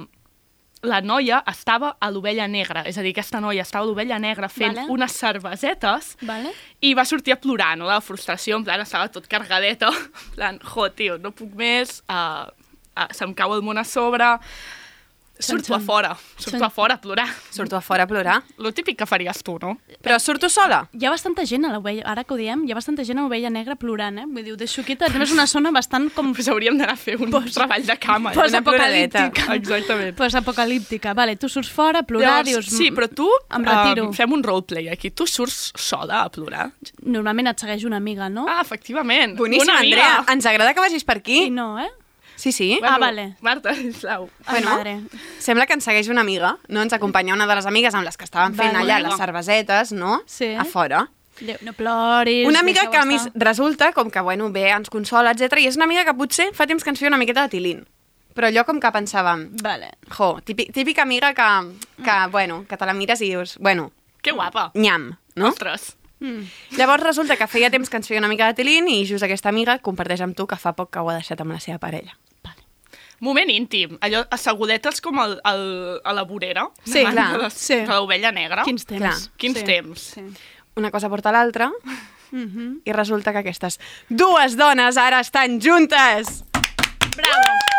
Speaker 6: la noia estava a l'ovella negra. És a dir, aquesta noia estava a l'ovella negra fent
Speaker 2: Vale.
Speaker 6: unes cervesetes
Speaker 2: Vale?
Speaker 6: i va sortir a plorar, no? De la frustració, en plan, estava tot cargadeta. En plan, jo, tio, no puc més, uh, uh, se'm cau el món a sobre... Surto a
Speaker 2: Sen-
Speaker 6: fora, surto a fora a plorar.
Speaker 1: Surto a fora a plorar.
Speaker 6: Lo típic que faries tu, no?
Speaker 1: Però surto sola?
Speaker 2: Hi ha bastanta gent a l'ovella, ara que ho diem, hi ha bastanta gent a l'ovella negra plorant, eh? Vull dir, ho deixo aquí, també és una zona bastant com
Speaker 6: Pues hauríem d'anar a fer un treball de cama. eh?
Speaker 2: Pues
Speaker 1: Una ploradeta.
Speaker 2: apocalíptica.
Speaker 6: Exactament.
Speaker 2: Pues apocalíptica. Vale, tu surts fora a plorar,
Speaker 6: Llavors,
Speaker 2: dius... "Mm,
Speaker 6: sí, però tu...
Speaker 2: Em retiro.
Speaker 6: Um, fem un roleplay aquí. Tu surts sola a plorar?
Speaker 2: Normalment et segueix una amiga, no?
Speaker 6: Ah, efectivament.
Speaker 1: Boníssim. Andrea. Ens agrada que vagis per
Speaker 2: I
Speaker 1: aquí.
Speaker 2: no, eh?
Speaker 1: Sí, sí.
Speaker 2: Ah, vale.
Speaker 6: Marta, sisplau.
Speaker 2: Ai,
Speaker 1: Bueno.
Speaker 2: madre.
Speaker 1: Sembla que ens segueix una amiga, no? Ens acompanya una de les amigues amb les que estaven fent
Speaker 2: Vale.
Speaker 1: allà les cervesetes, no?
Speaker 2: Sí.
Speaker 1: A fora.
Speaker 2: Déu, no ploris.
Speaker 1: Una amiga que a mi resulta com que, bueno, bé, ens consola, etc. I és una amiga que potser fa temps que ens feia una miqueta de tilín. Però allò com que pensàvem,
Speaker 2: Vale.
Speaker 1: jo, típic, típica amiga que, que, bueno, que te la mires i dius, bueno,
Speaker 6: Que guapa.
Speaker 1: nyam, no?
Speaker 6: Ostres.
Speaker 1: Llavors resulta que feia temps que ens feia una mica de tilín i just aquesta amiga comparteix amb tu que fa poc que ho ha deixat amb la seva parella.
Speaker 6: Moment íntim, allò assegudetes com el, el, a la vorera.
Speaker 2: Sí,
Speaker 1: clar,
Speaker 6: de les-
Speaker 2: sí.
Speaker 6: De l'ovella negra.
Speaker 2: Quins temps.
Speaker 1: Clar.
Speaker 6: Quins
Speaker 2: Sí.
Speaker 6: temps.
Speaker 2: Sí.
Speaker 1: Una cosa porta l'altra i resulta que aquestes dues dones ara estan juntes!
Speaker 2: Bravo.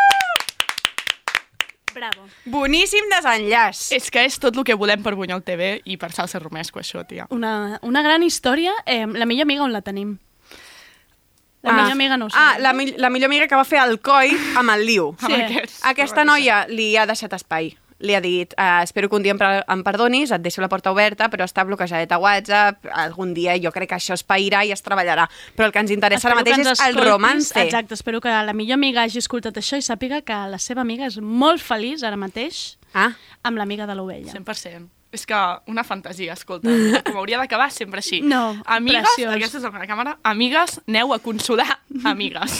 Speaker 2: Bravo.
Speaker 1: Boníssim desenllaç!
Speaker 6: És que és tot el que volem per Bunyol TV i per Salsa Romesco, això, tia.
Speaker 2: Una, una gran història. Eh, la millor amiga on la tenim? La millor amiga no.
Speaker 1: Ah, la, mi- la millor amiga que va fer el coi amb el liu.
Speaker 6: Amb aquests.
Speaker 1: Aquesta noia li ha deixat espai. Li ha dit, uh, espero que un dia em, em perdonis, et deixo la porta oberta, però està bloquejat a WhatsApp, algun dia jo crec que això es pairà i es treballarà. Però el que ens interessa ara
Speaker 2: Espero que
Speaker 1: mateix és el romance.
Speaker 2: Exacte, espero que la millor amiga hagi escoltat això i sàpiga que la seva amiga és molt feliç ara mateix
Speaker 1: Ah,
Speaker 2: amb l'amiga de l'ovella.
Speaker 6: 100%. És que una fantasia, escolta. Com hauria d'acabar sempre així.
Speaker 2: No,
Speaker 6: Amigues,
Speaker 2: preciós.
Speaker 6: aquesta és la meva càmera, amigues, aneu a consolar amigues.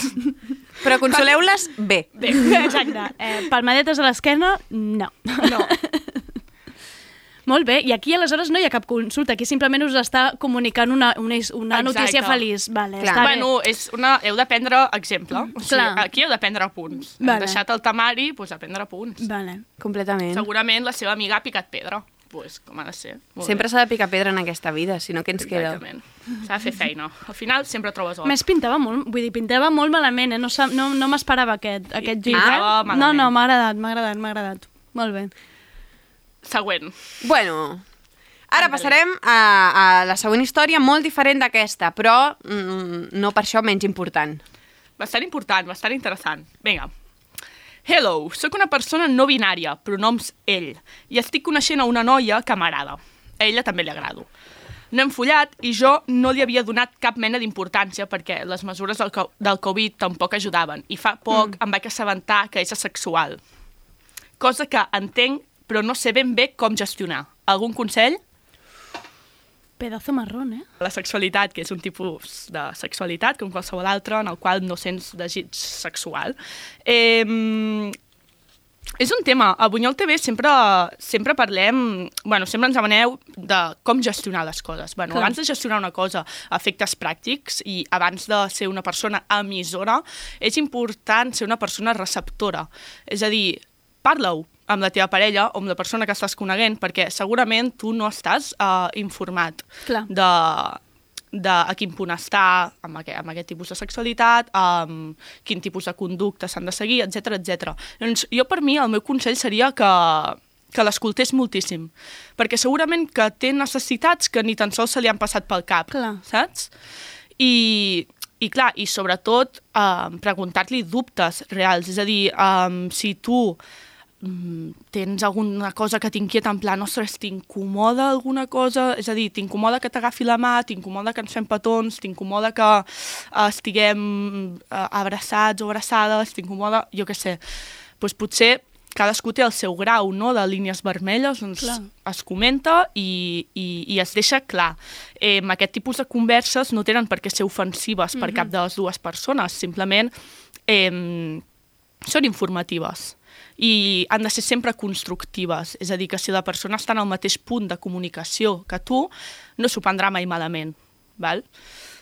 Speaker 1: però consoleu-les bé.
Speaker 2: Bé, exacte. Eh, palmadetes a l'esquena, no.
Speaker 6: No.
Speaker 2: Molt bé, i aquí aleshores no hi ha cap consulta, aquí simplement us està comunicant una, una, una
Speaker 6: Exacte.
Speaker 2: notícia feliç. Vale,
Speaker 1: Clar.
Speaker 2: està bé.
Speaker 6: Bueno, és una... heu de prendre exemple. O sigui,
Speaker 2: Clar.
Speaker 6: aquí heu de prendre punts.
Speaker 2: Vale.
Speaker 6: Hem deixat el temari, doncs a prendre punts.
Speaker 2: Vale.
Speaker 1: Completament.
Speaker 6: Segurament la seva amiga ha picat pedra. Doncs com ha de ser. Molt
Speaker 1: Sempre s'ha de picar pedra en aquesta vida, si no, què ens queda?
Speaker 6: Exactament. S'ha de fer feina. Al final sempre trobes or.
Speaker 2: Més pintava molt, vull dir, pintava molt malament, eh? No, no, no m'esperava aquest, aquest gir. eh? No, no, m'ha agradat, m'ha agradat, m'ha agradat. Molt bé.
Speaker 6: Següent.
Speaker 1: Bueno, ara passarem a, a la següent història, molt diferent d'aquesta, però mm, no per això menys important.
Speaker 6: Bastant important, bastant interessant. Vinga. Hello, sóc una persona no binària, pronoms ell, i estic coneixent a una noia que m'agrada. A ella també li agrado. No hem follat i jo no li havia donat cap mena d'importància perquè les mesures del, co del Covid tampoc ajudaven i fa poc mm. em vaig assabentar que és asexual. Cosa que entenc però no sé ben bé com gestionar. Algun consell?
Speaker 2: Pedazo marrón, eh?
Speaker 6: La sexualitat, que és un tipus de sexualitat, com qualsevol altra, en el qual no sents desig sexual. Eh, és un tema. A Bunyol TV sempre, sempre parlem... Bueno, sempre ens demaneu de com gestionar les coses. Bueno,
Speaker 2: Clar.
Speaker 6: abans de gestionar una cosa a efectes pràctics i abans de ser una persona emissora, és important ser una persona receptora. És a dir, parla-ho amb la teva parella o amb la persona que estàs coneguent, perquè segurament tu no estàs uh, informat
Speaker 2: Clar.
Speaker 6: de, de a quin punt està amb aquest, amb aquest tipus de sexualitat, amb quin tipus de conducta s'han de seguir, etc etc. Doncs jo, per mi, el meu consell seria que, que l'escoltés moltíssim, perquè segurament que té necessitats que ni tan sols se li han passat pel cap,
Speaker 2: Clar.
Speaker 6: saps? I, i clar, i sobretot eh, preguntar-li dubtes reals, és a dir, eh, si tu tens alguna cosa que t'inquieta en plan, ostres, t'incomoda alguna cosa? És a dir, t'incomoda que t'agafi la mà, t'incomoda que ens fem petons, t'incomoda que eh, estiguem eh, abraçats o abraçades, t'incomoda, jo què sé. Doncs potser cadascú té el seu grau no, de línies vermelles, doncs
Speaker 2: Clar.
Speaker 6: es comenta i, i, i es deixa clar. Eh, aquest tipus de converses no tenen per què ser ofensives per cap de les dues persones, simplement eh, són informatives i han de ser sempre constructives. És a dir, que si la persona està en el mateix punt de comunicació que tu, no s'ho prendrà mai malament. Val?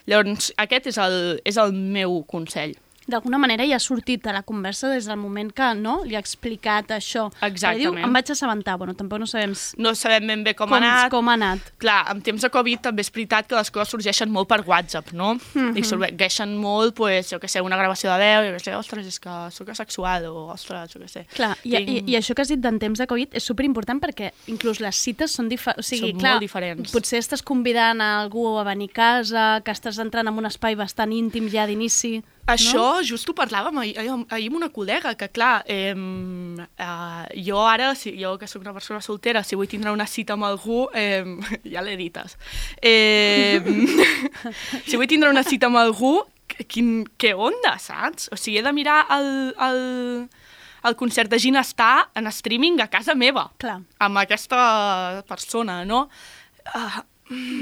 Speaker 6: Llavors, aquest és el, és el meu consell.
Speaker 2: D'alguna manera ja ha sortit a la conversa des del moment que no li ha explicat això.
Speaker 6: Exactament.
Speaker 2: Diu, em vaig assabentar, bueno, tampoc no sabem
Speaker 6: No sabem ben bé com,
Speaker 2: com,
Speaker 6: ha anat.
Speaker 2: com ha anat.
Speaker 6: Clar, en temps de Covid també és veritat que les coses sorgeixen molt per WhatsApp, no? I sorgeixen molt, pues, jo què sé, una gravació de veu, jo què sé, ostres, és que sóc asexual, o ostres, jo què sé.
Speaker 2: Clar, i, i,
Speaker 6: Tinc-
Speaker 2: i això que has dit d'en temps de Covid és superimportant perquè inclús les cites són, difer o sigui,
Speaker 6: Són
Speaker 2: clar,
Speaker 6: molt diferents.
Speaker 2: Potser estàs convidant a algú a venir a casa, que estàs entrant en un espai bastant íntim ja d'inici.
Speaker 6: Això no? just ho parlàvem ahir, ahir, amb una col·lega, que clar, eh, eh, jo ara, si, jo que sóc una persona soltera, si vull tindre una cita amb algú, eh, ja l'he dites, eh, si vull tindre una cita amb algú, quin, què onda, saps? O sigui, he de mirar el, el, el concert de Gina està en streaming a casa meva
Speaker 2: Clar.
Speaker 6: amb aquesta persona, no? Uh,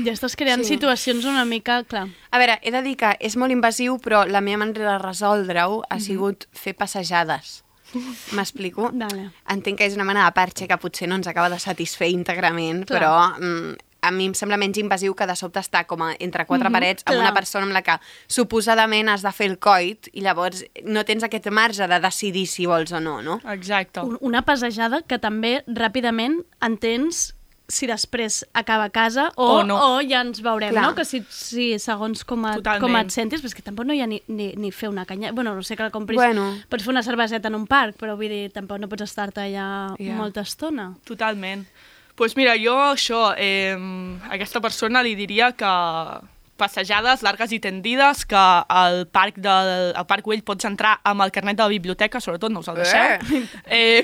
Speaker 2: Ja estàs creant
Speaker 1: Sí.
Speaker 2: situacions una mica... Clar.
Speaker 1: A veure, he de dir que és molt invasiu, però la meva manera de resoldre-ho ha sigut fer passejades. M'explico?
Speaker 2: Vale.
Speaker 1: Entenc que és una mena de parxe que potser no ens acaba de satisfer íntegrament,
Speaker 2: Clar.
Speaker 1: però mm, a mi em sembla menys invasiu que de sobte estar com a entre quatre
Speaker 2: Mhm,
Speaker 1: parets amb
Speaker 2: clar.
Speaker 1: una persona amb la que suposadament has de fer el coit i llavors no tens aquest marge de decidir si vols o no, no?
Speaker 6: Exacte.
Speaker 2: Un- Una passejada que també ràpidament entens si després acaba a casa o,
Speaker 6: O no.
Speaker 2: o ja ens veurem,
Speaker 1: Clar.
Speaker 2: no? Que si, si segons com, a,
Speaker 6: Totalment.
Speaker 2: com et sentis, que tampoc no hi ha ni, ni, ni fer una canya... Bueno, no sé que la compris...
Speaker 1: Bueno.
Speaker 2: Pots fer una cerveseta en un parc, però vull dir, tampoc no pots estar-te allà
Speaker 1: Ja.
Speaker 2: molta estona.
Speaker 6: Totalment. Doncs pues mira, jo això, eh, a aquesta persona li diria que passejades llargues i tendides, que al parc, del, al parc Güell pots entrar amb el carnet de la biblioteca, sobretot no us el deixeu. Eh,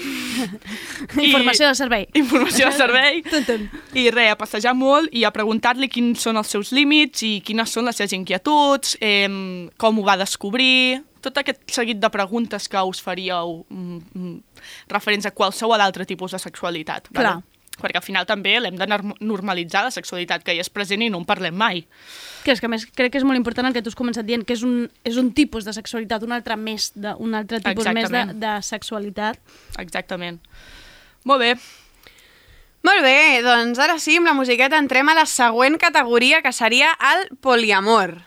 Speaker 2: Informació de servei.
Speaker 6: Informació de servei.
Speaker 2: Tum, tum.
Speaker 6: I res, a passejar molt i a preguntar-li quins són els seus límits i quines són les seves inquietuds, eh, com ho va descobrir, tot aquest seguit de preguntes que us faríeu mm, mm, referents a qualsevol altre tipus de sexualitat.
Speaker 2: Clar.
Speaker 6: Vale? Perquè al final també l'hem de norm- normalitzar la sexualitat que hi és present i no en parlem mai.
Speaker 2: Que és que a més crec que és molt important el que tu has començat dient, que és un, és un tipus de sexualitat, un altre més de, un altre tipus més de,
Speaker 6: Exactament.
Speaker 2: de sexualitat.
Speaker 6: Exactament. Molt bé.
Speaker 1: Molt bé, doncs ara sí, amb la musiqueta entrem a la següent categoria, que seria el poliamor.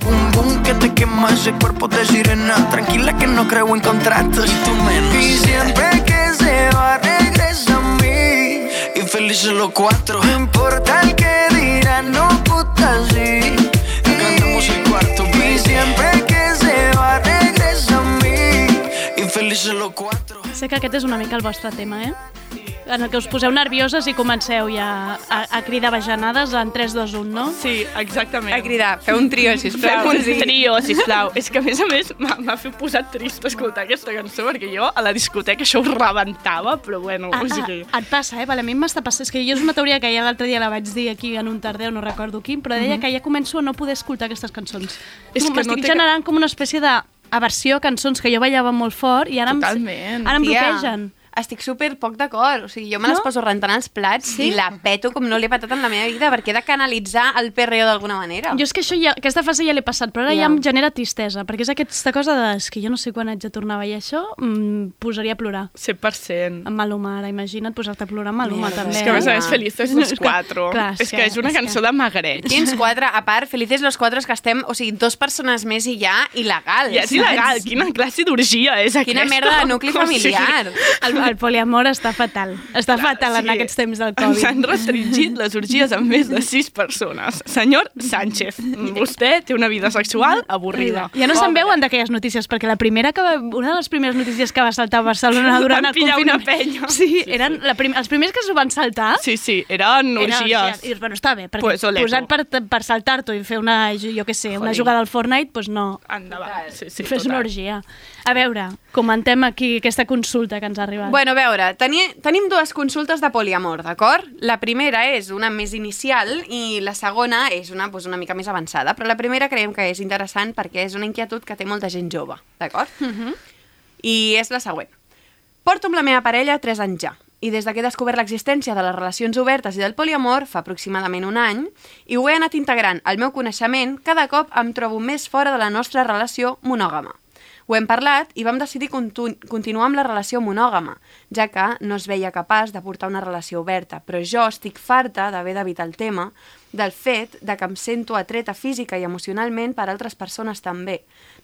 Speaker 5: Pum, pum, que te quema ese cuerpo de sirena. Tranquila que no creo en contratos. Y tú menos. Y siempre que se va, regresa felices los cuatro. No importa el que dirán, no puta sí. Cantamos el cuarto, baby. Y siempre que se va, regresa a mí. Y felices los cuatro.
Speaker 2: Sé que aquest és una mica el vostre tema, eh? En el que us poseu nervioses i comenceu ja a, a cridar bajanades en 3, 2, 1, no?
Speaker 6: Sí, exactament.
Speaker 1: A cridar, feu un trio, sisplau.
Speaker 6: Fem un
Speaker 1: sigui,
Speaker 6: trio, sisplau. És que, a més a més, m'ha fet posar trist escoltar aquesta cançó, perquè jo a la discoteca això ho rebentava, però bueno,
Speaker 2: Ah,
Speaker 6: o
Speaker 2: ah,
Speaker 6: sigui...
Speaker 2: et passa, eh? Vale, a mi m'està passant. És que jo és una teoria que ja l'altre dia la vaig dir aquí en un tardeu, no recordo quin, però deia que ja començo a no poder escoltar aquestes cançons.
Speaker 6: És que
Speaker 2: M'estic
Speaker 6: no
Speaker 2: generant com una espècie de aversió a cançons que jo ballava molt fort i ara,
Speaker 6: Totalment.
Speaker 2: em, ara em
Speaker 1: tia,
Speaker 2: bloquegen.
Speaker 1: Estic super poc d'acord. O sigui, jo me les
Speaker 2: No?
Speaker 1: poso rentant els plats
Speaker 2: Sí?
Speaker 1: i la peto com no l'he patat en la meva vida, perquè he de canalitzar el perreo d'alguna manera.
Speaker 2: Jo és que això ja, aquesta fase ja l'he passat, però ara ja.
Speaker 1: Ja.
Speaker 2: em genera tristesa, perquè és aquesta cosa de és que jo no sé quan haig de tornar a ballar això, em posaria a plorar.
Speaker 6: 100%.
Speaker 2: Amb Maluma, ara imagina't posar-te a plorar amb Maluma,
Speaker 1: Mierda.
Speaker 2: també.
Speaker 6: És que a més a
Speaker 2: eh?
Speaker 6: més Felices los cuatro.
Speaker 2: Clar,
Speaker 6: és que és una
Speaker 2: és
Speaker 6: cançó de magreig.
Speaker 1: Quins quatre? A part, felices los quatre que estem... O sigui, dos persones més i ja il·legal.
Speaker 6: Ja és il·legal, quina classe d'orgia és aquesta?
Speaker 1: Quina merda de nucli
Speaker 6: O sigui,
Speaker 1: familiar.
Speaker 2: El, el poliamor està fatal. Està fatal en
Speaker 6: sí,
Speaker 2: aquests temps del
Speaker 6: Ens
Speaker 2: Covid.
Speaker 6: han restringit les orgies amb més de sis persones. Senyor Sánchez, vostè té una vida sexual avorrida.
Speaker 2: Ja no se'n veuen d'aquelles notícies, perquè la primera que va, una de les primeres notícies que va saltar a Barcelona durant
Speaker 6: Van
Speaker 2: el
Speaker 6: pillar una
Speaker 2: confinament...
Speaker 6: penya.
Speaker 2: Sí, eren la prim els primers que s'ho van saltar
Speaker 6: Sí, sí, eren
Speaker 2: eren
Speaker 6: orgies.
Speaker 2: I dius, bueno, està bé, perquè
Speaker 6: Pues
Speaker 2: posat per, per saltar-t'ho i fer una, jo què sé, una
Speaker 6: Joder.
Speaker 2: jugada al Fortnite, doncs no.
Speaker 6: Endavant. Sí, sí,
Speaker 2: Fes una
Speaker 6: total.
Speaker 2: orgia. A veure, comentem aquí aquesta consulta que ens ha arribat.
Speaker 1: Bueno, a veure, teni, tenim dues consultes de poliamor, d'acord? La primera és una més inicial i la segona és una, doncs, una mica més avançada, però la primera creiem que és interessant perquè és una inquietud que té molta gent jove, d'acord? I és la següent. Porto amb la meva parella 3 anys ja, i des de que he descobert l'existència de les relacions obertes i del poliamor, fa aproximadament un any, i ho he anat integrant al meu coneixement, cada cop em trobo més fora de la nostra relació monògama. Ho hem parlat i vam decidir continuar amb la relació monògama, ja que no es veia capaç de portar una relació oberta, però jo estic farta d'haver d'evitar el tema del fet de que em sento atreta física i emocionalment per altres persones també.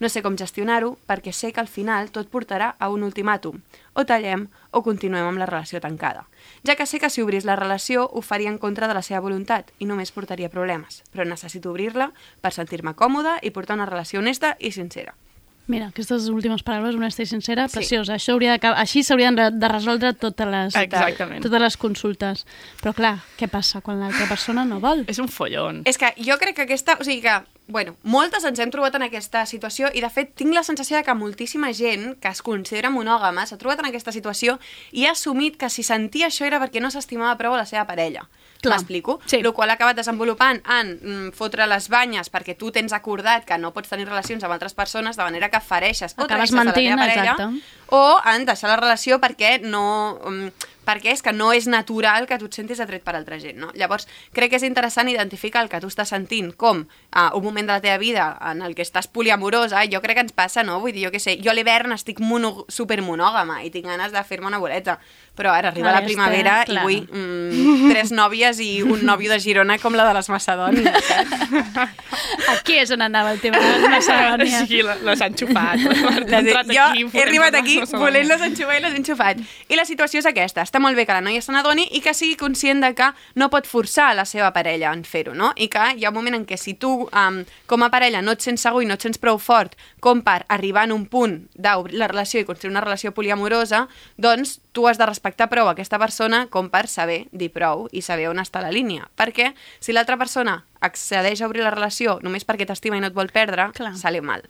Speaker 1: No sé com gestionar-ho perquè sé que al final tot portarà a un ultimàtum. O tallem o continuem amb la relació tancada. Ja que sé que si obrís la relació ho faria en contra de la seva voluntat i només portaria problemes. Però necessito obrir-la per sentir-me còmoda i portar una relació honesta i sincera.
Speaker 2: Mira, aquestes últimes paraules, honesta i sincera,
Speaker 1: Sí.
Speaker 2: preciosa. Això hauria de, així s'haurien de, de resoldre totes les,
Speaker 6: Exactament.
Speaker 2: totes les consultes. Però clar, què passa quan l'altra persona no vol?
Speaker 6: És un follon.
Speaker 1: És que jo crec que aquesta... O sigui que, bueno, moltes ens hem trobat en aquesta situació i, de fet, tinc la sensació de que moltíssima gent que es considera monògama s'ha trobat en aquesta situació i ha assumit que si sentia això era perquè no s'estimava prou la seva parella. M'explico?
Speaker 2: Sí.
Speaker 1: El qual ha acabat desenvolupant en mm, fotre les banyes perquè tu tens acordat que no pots tenir relacions amb altres persones de manera que fereixes o
Speaker 2: Acabes
Speaker 1: traeixes a la teva parella
Speaker 2: exacte.
Speaker 1: o en deixar la relació perquè no... mm, perquè és que no és natural que tu et sentis atret per altra gent, no? Llavors, crec que és interessant identificar el que tu estàs sentint com uh, un moment de la teva vida en el que estàs poliamorosa, jo crec que ens passa, no? Vull dir, jo què sé, jo a l'hivern estic mono, supermonògama i tinc ganes de fer-me una boleta, però ara arriba la primavera
Speaker 2: este,
Speaker 1: i vull mm, tres nòvies i un nòvio de Girona com la de les Macedònies, saps?
Speaker 2: Aquí és on anava el tema de les Macedònies.
Speaker 6: Sí, les han xupat.
Speaker 1: Les he, jo he arribat aquí volent-les enxufar i les he enxufat. I la situació és aquesta. Està molt bé que la noia se n'adoni i que sigui conscient de que no pot forçar la seva parella en fer-ho, no? I que hi ha un moment en què si tu, um, com a parella, no et sents segur i no et sents prou fort com per arribar en un punt d'obrir la relació i construir una relació poliamorosa, doncs tu has de respectar prou aquesta persona com per saber dir prou i saber on està la línia. Perquè si l'altra persona accedeix a obrir la relació només perquè t'estima i no et vol perdre,
Speaker 2: Clar.
Speaker 1: sale mal,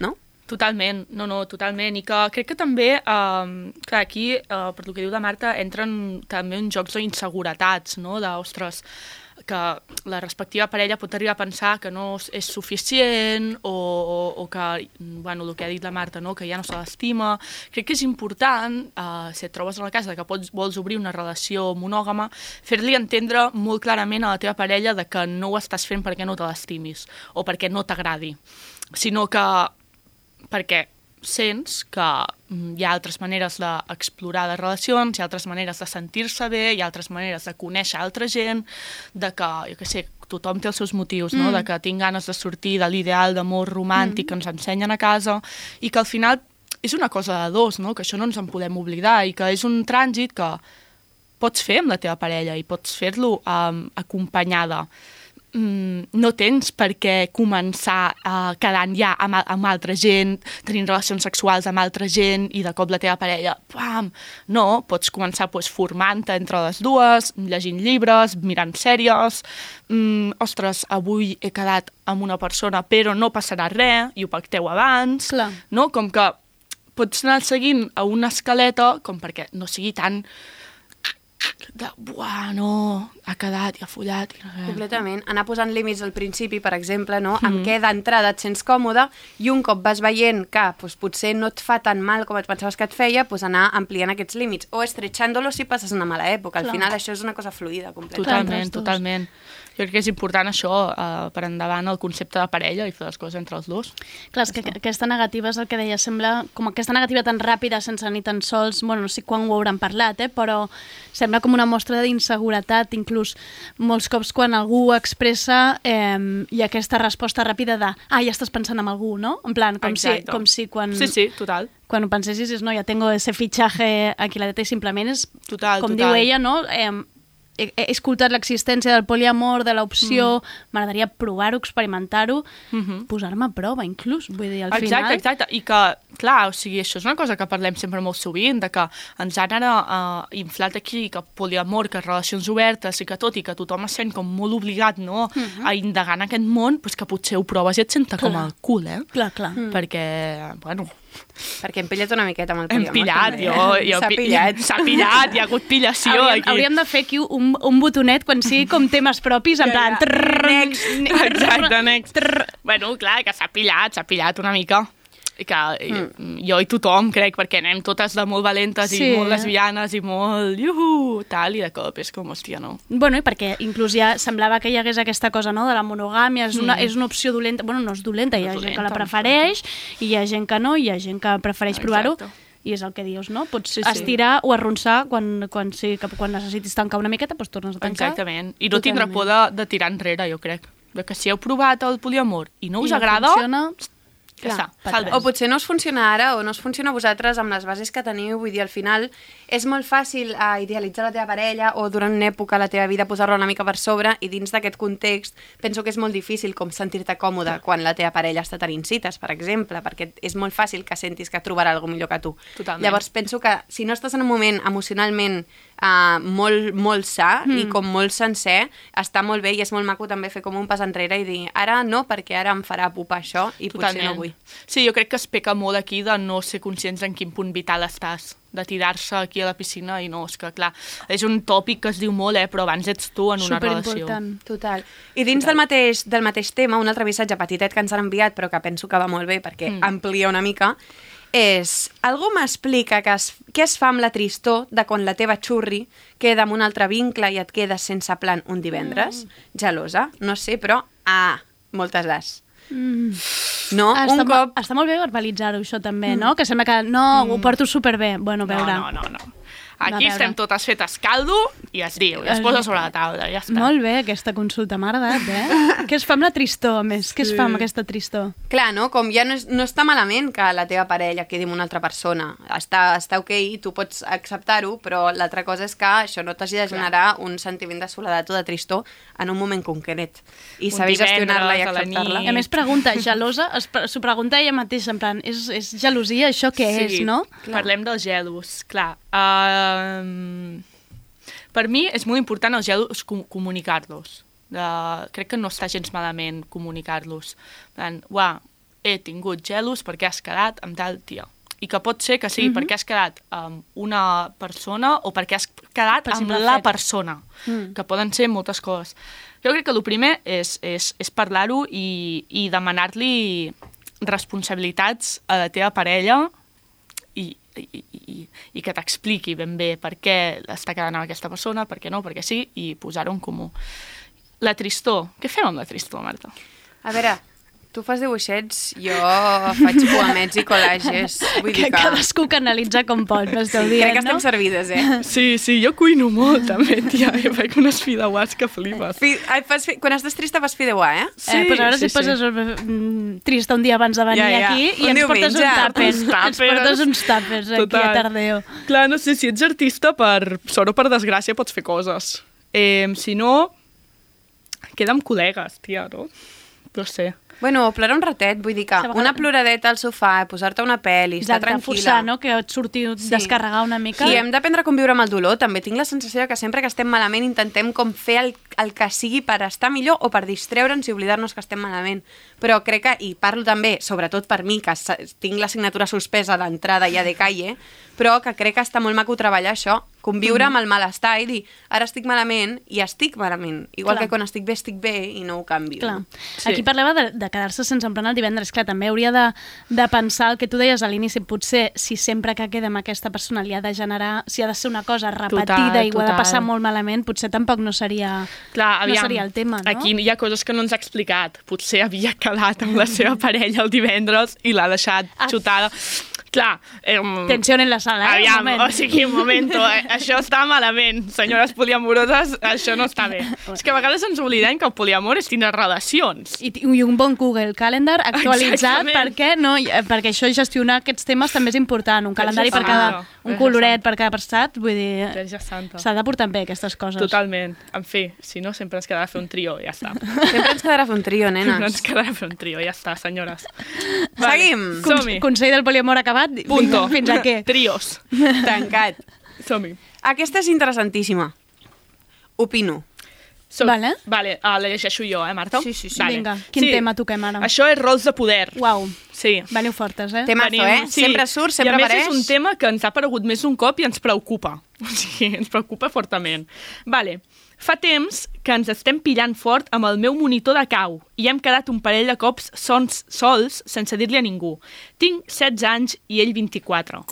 Speaker 1: no?
Speaker 6: Totalment, no, no, totalment. I que crec que també, eh, clar, aquí, eh, per el que diu la Marta, entren també en jocs d'inseguretats, no? De, ostres, que la respectiva parella pot arribar a pensar que no és suficient o, o, o que, bueno, el que ha dit la Marta, no? que ja no se l'estima. Crec que és important, eh, si et trobes a la casa que pots, vols obrir una relació monògama, fer-li entendre molt clarament a la teva parella de que no ho estàs fent perquè no te l'estimis o perquè no t'agradi, sinó que perquè sents que mm, hi ha altres maneres d'explorar les relacions, hi ha altres maneres de sentir-se bé, hi ha altres maneres de conèixer altra gent, de que, jo què sé, tothom té els seus motius, no? de que tinc ganes de sortir de l'ideal d'amor romàntic que ens ensenyen a casa i que al final és una cosa de dos, no? que això no ens en podem oblidar i que és un trànsit que pots fer amb la teva parella i pots fer-lo um, acompanyada. Mm, no tens per què començar uh, quedant ja amb, amb altra gent, tenint relacions sexuals amb altra gent i de cop la teva parella, pam! No, pots començar pues, formant-te entre les dues, llegint llibres, mirant sèries, mm, ostres, avui he quedat amb una persona però no passarà res, i ho pacteu abans,
Speaker 2: Clar.
Speaker 6: no? Com que pots anar seguint a una escaleta com perquè no sigui tan de, buah, no, ha quedat i ha follat.
Speaker 1: Completament. Anar posant límits al principi, per exemple, no? amb què d'entrada et sents còmode i un cop vas veient que doncs, potser no et fa tan mal com et pensaves que et feia, doncs anar ampliant aquests límits o estrechándolo si passes una mala època. Al
Speaker 2: Clar.
Speaker 1: final això és una cosa fluida, completament.
Speaker 6: Totalment, totalment. Jo crec que és important això, eh, per endavant, el concepte de parella i fer les coses entre els dos.
Speaker 2: Clar, és que aquesta negativa és el que deia, sembla com aquesta negativa tan ràpida sense ni tan sols, bueno, no sé quan ho hauran parlat, eh, però sembla com una mostra d'inseguretat, inclús molts cops quan algú ho expressa eh, ha aquesta resposta ràpida de ah, ja estàs pensant en algú, no? En plan, com, si, com si quan...
Speaker 6: Sí, sí, total.
Speaker 2: quan ho pensessis és, no, ja tengo ese fichaje aquí la teta i simplement és,
Speaker 6: Total,
Speaker 2: com
Speaker 6: total.
Speaker 2: diu ella, no? Eh, he, he escoltat l'existència del poliamor, de l'opció,
Speaker 6: Mm.
Speaker 2: m'agradaria provar-ho, experimentar-ho, posar-me a prova, inclús. Vull dir, al
Speaker 6: exacte,
Speaker 2: final...
Speaker 6: exacte. I que, clar, o sigui, això és una cosa que parlem sempre molt sovint, de que ens han ara uh, inflat aquí que poliamor, que relacions obertes i que tot, i que tothom es sent com molt obligat no, a indagar en aquest món, doncs que potser ho proves i et senta com
Speaker 2: Clar.
Speaker 6: el cul, eh?
Speaker 2: Clar, clar.
Speaker 6: Perquè, bueno,
Speaker 1: Perquè hem pillat una miqueta amb el
Speaker 6: hem pillat, jo, jo
Speaker 1: S'ha
Speaker 6: pi-
Speaker 1: pillat.
Speaker 6: S'ha pillat, hi ha hagut pillació
Speaker 2: Hauríem,
Speaker 6: aquí.
Speaker 2: hauríem de fer aquí un, un botonet quan sigui com temes propis, en plan... trrr,
Speaker 1: Next.
Speaker 6: Exacte, next. Bueno, clar, que s'ha pillat, s'ha pillat una mica. Que mm. jo i tothom, crec, perquè anem totes de molt valentes
Speaker 2: Sí,
Speaker 6: i molt lesbianes i molt iuhu, tal, i de cop és com, hòstia, no.
Speaker 2: Bueno, i perquè inclús ja semblava que hi hagués aquesta cosa no, de la monogàmia, és una,
Speaker 6: Mm.
Speaker 2: és una opció dolenta, bueno, no és dolenta, hi ha
Speaker 6: és
Speaker 2: gent que la
Speaker 6: dolenta,
Speaker 2: prefereix, i hi ha gent que no, i hi ha gent que prefereix provar-ho, i és el que dius, no? Pots
Speaker 6: Sí, sí.
Speaker 2: estirar o arronsar quan, quan, sí, que, quan necessitis tancar una miqueta, doncs tornes a tancar.
Speaker 6: Exactament. I no tindrà por de, de tirar enrere, jo crec. De que si heu provat el poliamor i no us
Speaker 2: I no
Speaker 6: agrada,
Speaker 2: funciona,
Speaker 6: ja està,
Speaker 2: per
Speaker 6: salve.
Speaker 1: O potser no us funciona ara o no us funciona a vosaltres amb les bases que teniu. Vull dir, al final és molt fàcil uh, idealitzar la teva parella o durant una època la teva vida posar-la una mica per sobre i dins d'aquest context penso que és molt difícil com sentir-te còmode quan la teva parella està tenint cites, per exemple, perquè és molt fàcil que sentis que trobarà alguna millor que tu.
Speaker 6: Totalment.
Speaker 1: Llavors penso que si no estàs en un moment emocionalment uh, molt, molt sa mm. i com molt sencer, està molt bé i és molt maco també fer com un pas enrere i dir ara no, perquè ara em farà pupar això i potser no vull.
Speaker 6: Sí, jo crec que es peca molt aquí de no ser conscients en quin punt vital estàs de tirar-se aquí a la piscina i no, és que clar, és un tòpic que es diu molt, eh, però abans ets tu en una relació.
Speaker 2: superimportant.
Speaker 1: Total. I dins del mateix, del mateix tema, un altre missatge petitet que ens han enviat, però que penso que va molt bé perquè mm. amplia una mica, és... Algú m'explica que es, què es fa amb la tristor de quan la teva xurri queda amb un altre vincle i et quedes sense plan un divendres? Gelosa? No sé, però... Ah, moltes as.
Speaker 2: Mm.
Speaker 1: No?
Speaker 2: Ah,
Speaker 1: un
Speaker 2: està,
Speaker 1: cop...
Speaker 2: mo- està molt bé verbalitzar-ho, això també, no? Que sembla que no, ho porto superbé. Bueno, a
Speaker 6: No,
Speaker 2: veure.
Speaker 6: no, no, no.
Speaker 2: A
Speaker 6: Aquí
Speaker 2: veure.
Speaker 6: estem totes fetes caldo i es diu, i es posa sobre la taula, ja està.
Speaker 2: Molt bé, aquesta consulta, m'ha agradat, eh? Què es fa amb la tristor, a més? Què es fa amb aquesta tristor?
Speaker 1: Clar, no? Com ja no, és, no està malament que la teva parella quedi amb una altra persona. Està, està ok, tu pots acceptar-ho, però l'altra cosa és que això no t'hagi de generar un sentiment de soledat o de tristor en un moment concret. I
Speaker 6: Un
Speaker 1: saber gestionar-la i acceptar-la.
Speaker 2: I a més pregunta, gelosa, s'ho pregunta ella mateixa, en plan, és, és gelosia, això què és, no?
Speaker 6: Parlem dels gelos, clar. Uh, per mi és molt important els gelos com comunicar-los. Uh, crec que no està gens malament comunicar-los. Uah, he tingut gelos perquè has quedat amb tal tia. I que pot ser que sigui
Speaker 2: Mhm.
Speaker 6: perquè has quedat amb una persona o perquè has quedat
Speaker 2: Per
Speaker 6: amb la
Speaker 2: fet.
Speaker 6: persona,
Speaker 2: Mm.
Speaker 6: que poden ser moltes coses. Jo crec que el primer és, és, és parlar-ho i, i demanar-li responsabilitats a la teva parella i, i, i, que t'expliqui ben bé per què està quedant amb aquesta persona, per què no, per què sí, i posar-ho en comú. La tristor. Què fem amb la tristor, Marta?
Speaker 1: A veure, tu fas dibuixets, jo faig poemets i collages. Vull dir
Speaker 2: Que
Speaker 1: que...
Speaker 2: cadascú canalitza com pot, m'esteu
Speaker 1: Sí,
Speaker 2: dient,
Speaker 1: crec que estem
Speaker 2: no?
Speaker 1: servides, eh?
Speaker 6: Sí, sí, jo cuino molt, també, tia. Jo faig unes fideuats que flipes.
Speaker 1: Fi, ai, fas, fi, quan estàs trista fas fideuà, eh?
Speaker 2: Sí, eh, pues a veure si et poses mm, trista un dia abans de venir
Speaker 1: Ja, ja.
Speaker 2: aquí i
Speaker 1: Un
Speaker 2: ens portes un tàper.
Speaker 6: Tàpers.
Speaker 2: Ens portes uns tàpers aquí a Tardeo.
Speaker 6: Clar, no sé, si ets artista, per sort o per desgràcia, pots fer coses. Eh, si no, queda amb col·legues, tia, no? No sé.
Speaker 1: Bueno, plorar un ratet, vull dir que
Speaker 2: vegades-
Speaker 1: una ploradeta al sofà, posar-te una pel·li, estar tranquil·la.
Speaker 2: forçar, no? Que et surti
Speaker 1: Sí.
Speaker 2: descarregar una mica.
Speaker 1: I hem d'aprendre a conviure amb el dolor. També tinc la sensació que sempre que estem malament intentem com fer el, el que sigui per estar millor o per distreure'ns i oblidar-nos que estem malament. Però crec que, i parlo també, sobretot per mi, que tinc la signatura suspesa a l'entrada ja de calle, però que crec que està molt maco treballar això, conviure
Speaker 2: Mhm.
Speaker 1: amb el malestar i dir, ara estic malament i estic malament. Igual
Speaker 2: Clar.
Speaker 1: que quan estic bé, estic bé i no ho canvio.
Speaker 2: Clar.
Speaker 1: Sí.
Speaker 2: Aquí parlava de, de quedar-se sense emplenar el divendres. Clar, també hauria de, de pensar el que tu deies a l'inici. Potser, si sempre que queda amb aquesta persona li ha de generar... Si ha de ser una cosa repetida
Speaker 6: Total,
Speaker 2: i ho ha de passar molt malament, potser tampoc no seria,
Speaker 6: Clar,
Speaker 2: no
Speaker 6: aviam,
Speaker 2: seria el tema, no?
Speaker 6: Aquí hi ha coses que no ens ha explicat. Potser havia quedat amb la seva parella el divendres i l'ha deixat xutada. Clar, eh,
Speaker 2: Tensió en la sala, eh?
Speaker 6: Aviam,
Speaker 2: moment.
Speaker 6: o sigui, un moment, eh, això està malament. Senyores poliamoroses, això no està bé. És que a vegades ens oblidem que el poliamor és tindre relacions.
Speaker 2: I, I un bon Google Calendar actualitzat
Speaker 6: Exactament.
Speaker 2: perquè, no, eh, perquè això gestionar aquests temes també és important. Un calendari per cada...
Speaker 6: Santa.
Speaker 2: Un coloret per cada passat, vull dir... S'ha de portar bé aquestes coses.
Speaker 6: Totalment. En fi, si no, sempre ens quedarà fer un trio, ja està.
Speaker 1: Sempre ens quedarà fer un trio, nenes.
Speaker 6: Sempre ens quedarà fer un trio, ja està, senyores.
Speaker 1: Seguim.
Speaker 6: Som-hi.
Speaker 2: Consell del poliamor acabat.
Speaker 6: Punto.
Speaker 2: Fins a què?
Speaker 6: Trios.
Speaker 1: Tancat.
Speaker 6: Som-hi.
Speaker 1: Aquesta és interessantíssima. Opino.
Speaker 6: Som...
Speaker 2: Vale.
Speaker 6: Vale, uh, la llegeixo jo, eh, Marta?
Speaker 1: Sí, sí, sí.
Speaker 6: Vale.
Speaker 2: Vinga, quin tema toquem ara?
Speaker 6: Això és rols de poder.
Speaker 2: Uau,
Speaker 6: Sí.
Speaker 2: veniu fortes, eh?
Speaker 1: Temazo, eh? Sempre surt, sempre
Speaker 6: I a més
Speaker 1: apareix.
Speaker 6: és un tema que ens ha aparegut més d'un cop i ens preocupa. O sigui, ens preocupa fortament. Vale. Fa temps que ens estem pillant fort amb el meu monitor de cau i hem quedat un parell de cops sons, sols sense dir-li a ningú. Tinc 16 anys i ell 24.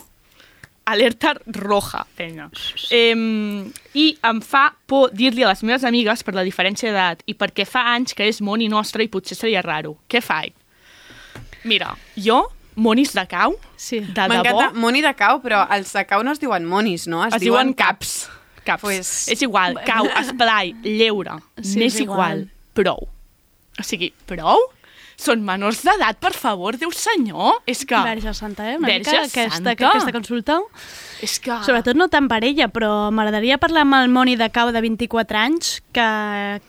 Speaker 6: Alerta roja, penya. Eh, I em fa por dir-li a les meves amigues per la diferència d'edat i perquè fa anys que és moni nostre i potser seria raro. Què faig? Mira, jo, monis de cau,
Speaker 2: sí.
Speaker 6: de debò,
Speaker 1: M'encanta Moni de cau, però els de cau no es diuen monis, no? Es,
Speaker 6: es diuen caps. Caps.
Speaker 1: Pues-
Speaker 6: És igual, cau, esplai, lleure,
Speaker 2: Sí,
Speaker 6: m'és
Speaker 2: és igual.
Speaker 6: igual. Prou. O sigui, prou? Són menors d'edat, per favor, Déu senyor. És que...
Speaker 2: Verge Santa, eh? Una
Speaker 6: Verge
Speaker 2: mica aquesta,
Speaker 6: Santa.
Speaker 2: aquesta consulta.
Speaker 6: És que...
Speaker 2: Sobretot no tant per ella, però m'agradaria parlar amb el Moni de Cau de 24 anys, que...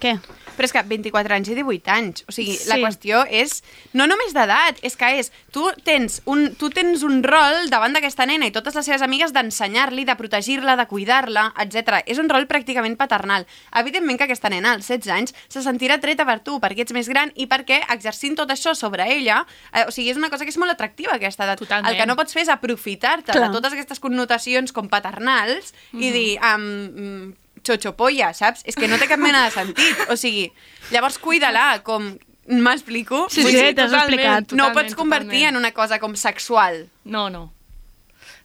Speaker 2: què?
Speaker 1: Però és que 24 anys i 18 anys. O sigui, la
Speaker 2: Sí.
Speaker 1: qüestió és no només d'edat, és que és... Tu tens un, tu tens un rol davant d'aquesta nena i totes les seves amigues d'ensenyar-li, de protegir-la, de cuidar-la, etc. És un rol pràcticament paternal. Evidentment que aquesta nena, als 16 anys, se sentirà treta per tu, perquè ets més gran i perquè exercint tot això sobre ella, eh, o sigui, és una cosa que és molt atractiva aquesta edat.
Speaker 6: Totalment.
Speaker 1: El que no pots fer és aprofitar-te de totes aquestes connotacions com paternals
Speaker 6: Mhm.
Speaker 1: i dir, um, xochopolla, saps? És que no té cap mena de sentit. O sigui, llavors cuida-la, com M'explico?
Speaker 2: Sí, sí,
Speaker 1: dir,
Speaker 2: t'has explicat.
Speaker 1: no
Speaker 6: totalment,
Speaker 1: pots convertir
Speaker 6: totalment.
Speaker 1: en una cosa com sexual.
Speaker 6: No, no.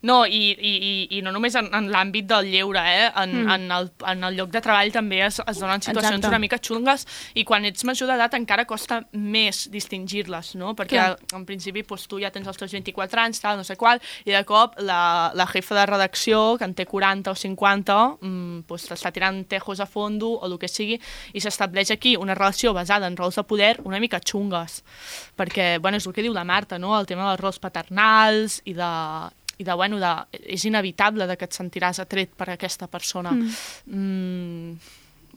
Speaker 6: No, i, i, i, i no només en, en l'àmbit del lleure, eh? En, mm. en, el, en el lloc de treball també es, es donen situacions
Speaker 2: Exacte.
Speaker 6: una mica xungues i quan ets major d'edat encara costa més distingir-les, no? Perquè
Speaker 2: Clar.
Speaker 6: en principi doncs, tu ja tens els teus 24 anys, tal, no sé qual, i de cop la, la jefa de redacció, que en té 40 o 50, mm, doncs, t'està tirant tejos a fondo o el que sigui, i s'estableix aquí una relació basada en rols de poder una mica xungues. Perquè, bueno, és el que diu la Marta, no? El tema dels rols paternals i de, i de, bueno, de, és inevitable de que et sentiràs atret per aquesta persona. Mm. Mm,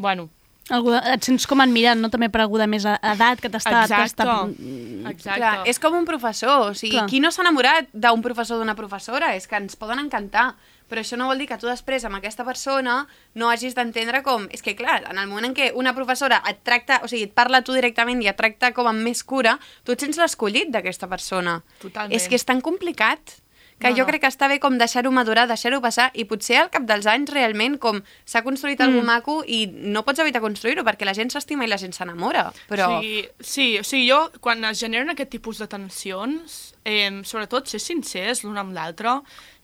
Speaker 6: bueno,
Speaker 2: Algú de, et sents com admirat, no? També per algú de més e- edat que t'està...
Speaker 6: exacte.
Speaker 2: t'està-
Speaker 6: exacte.
Speaker 1: Clar, és com un professor, o sigui,
Speaker 2: Clar.
Speaker 1: qui no s'ha enamorat d'un professor o d'una professora? És que ens poden encantar, però això no vol dir que tu després amb aquesta persona no hagis d'entendre com... És que, clar, en el moment en què una professora et tracta, o sigui, et parla tu directament i et tracta com amb més cura, tu et sents l'escollit d'aquesta persona.
Speaker 6: Totalment.
Speaker 1: És que és tan complicat que
Speaker 6: No,
Speaker 1: jo
Speaker 6: no.
Speaker 1: crec que està bé com deixar-ho madurar, deixar-ho passar, i potser al cap dels anys realment com s'ha construït mm. algú maco i no pots evitar construir-ho, perquè la gent s'estima i la gent s'enamora. Però...
Speaker 6: O sigui, sí, o sigui, jo, quan es generen aquest tipus de tensions, eh, sobretot ser sincers l'un amb l'altre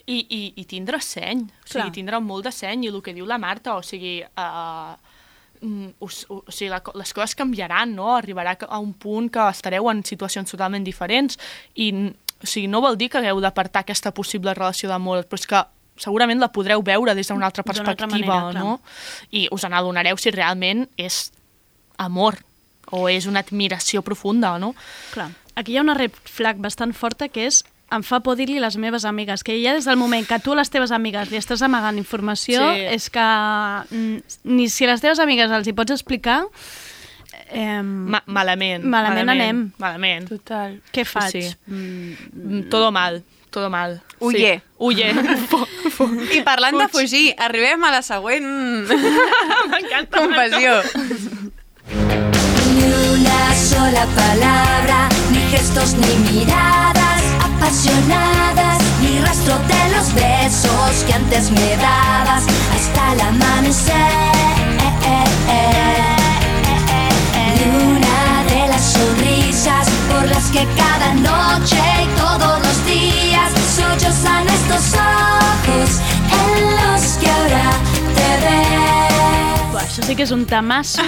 Speaker 6: i, i, i tindre seny, o sigui,
Speaker 2: Clar.
Speaker 6: tindre molt de seny, i el que diu la Marta, o sigui, uh, mm, us, o, o sigui la, les coses canviaran, no? Arribarà a un punt que estareu en situacions totalment diferents i o sigui, no vol dir que hagueu d'apartar aquesta possible relació d'amor, però és que segurament la podreu veure des d'una altra
Speaker 2: D'una altra
Speaker 6: perspectiva,
Speaker 2: manera, clar.
Speaker 6: no? I us n'adonareu si realment és amor o és una admiració profunda, no?
Speaker 2: Clar. Aquí hi ha una red flag bastant forta que és em fa por dir-li les meves amigues, que ja des del moment que tu a les teves amigues li estàs amagant informació,
Speaker 6: Sí.
Speaker 2: és que mm, ni si les teves amigues els hi pots explicar, eh,
Speaker 6: Ma malament.
Speaker 2: Malament anem.
Speaker 6: Malament.
Speaker 1: Total.
Speaker 2: què faig?
Speaker 6: sí.
Speaker 2: Mm,
Speaker 6: Mm, Todo mal, todo mal.
Speaker 1: Huye.
Speaker 6: Sí. Huye.
Speaker 1: I parlant de
Speaker 6: Fuig.
Speaker 1: fugir, arribem a la següent
Speaker 6: M'encanta.
Speaker 1: confessió.
Speaker 7: Ni una sola palabra, ni gestos ni miradas apasionadas, ni rastro de los besos que antes me dabas hasta el amanecer. Ni las que cada noche y todos los días sollozan estos ojos en los que ahora te ves.
Speaker 2: Buah, això sí que és un tamasso...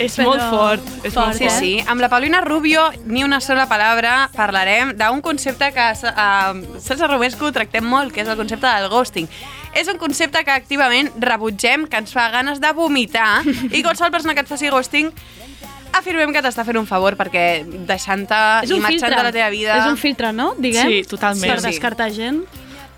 Speaker 6: És
Speaker 2: però
Speaker 6: molt fort, és molt
Speaker 1: Sí,
Speaker 2: eh?
Speaker 1: sí. Amb la Paulina Rubio, ni una sola paraula, parlarem d'un concepte que a Celsa Romesco tractem molt, que és el concepte del ghosting. És un concepte que activament rebutgem, que ens fa ganes de vomitar, i qualsevol persona que et faci ghosting afirmem que t'està fent un favor perquè deixant-te i marxant de la teva vida
Speaker 2: És un filtre, no? Diguem?
Speaker 6: Sí, totalment.
Speaker 2: Per
Speaker 1: Sí, sí.
Speaker 2: descartar gent.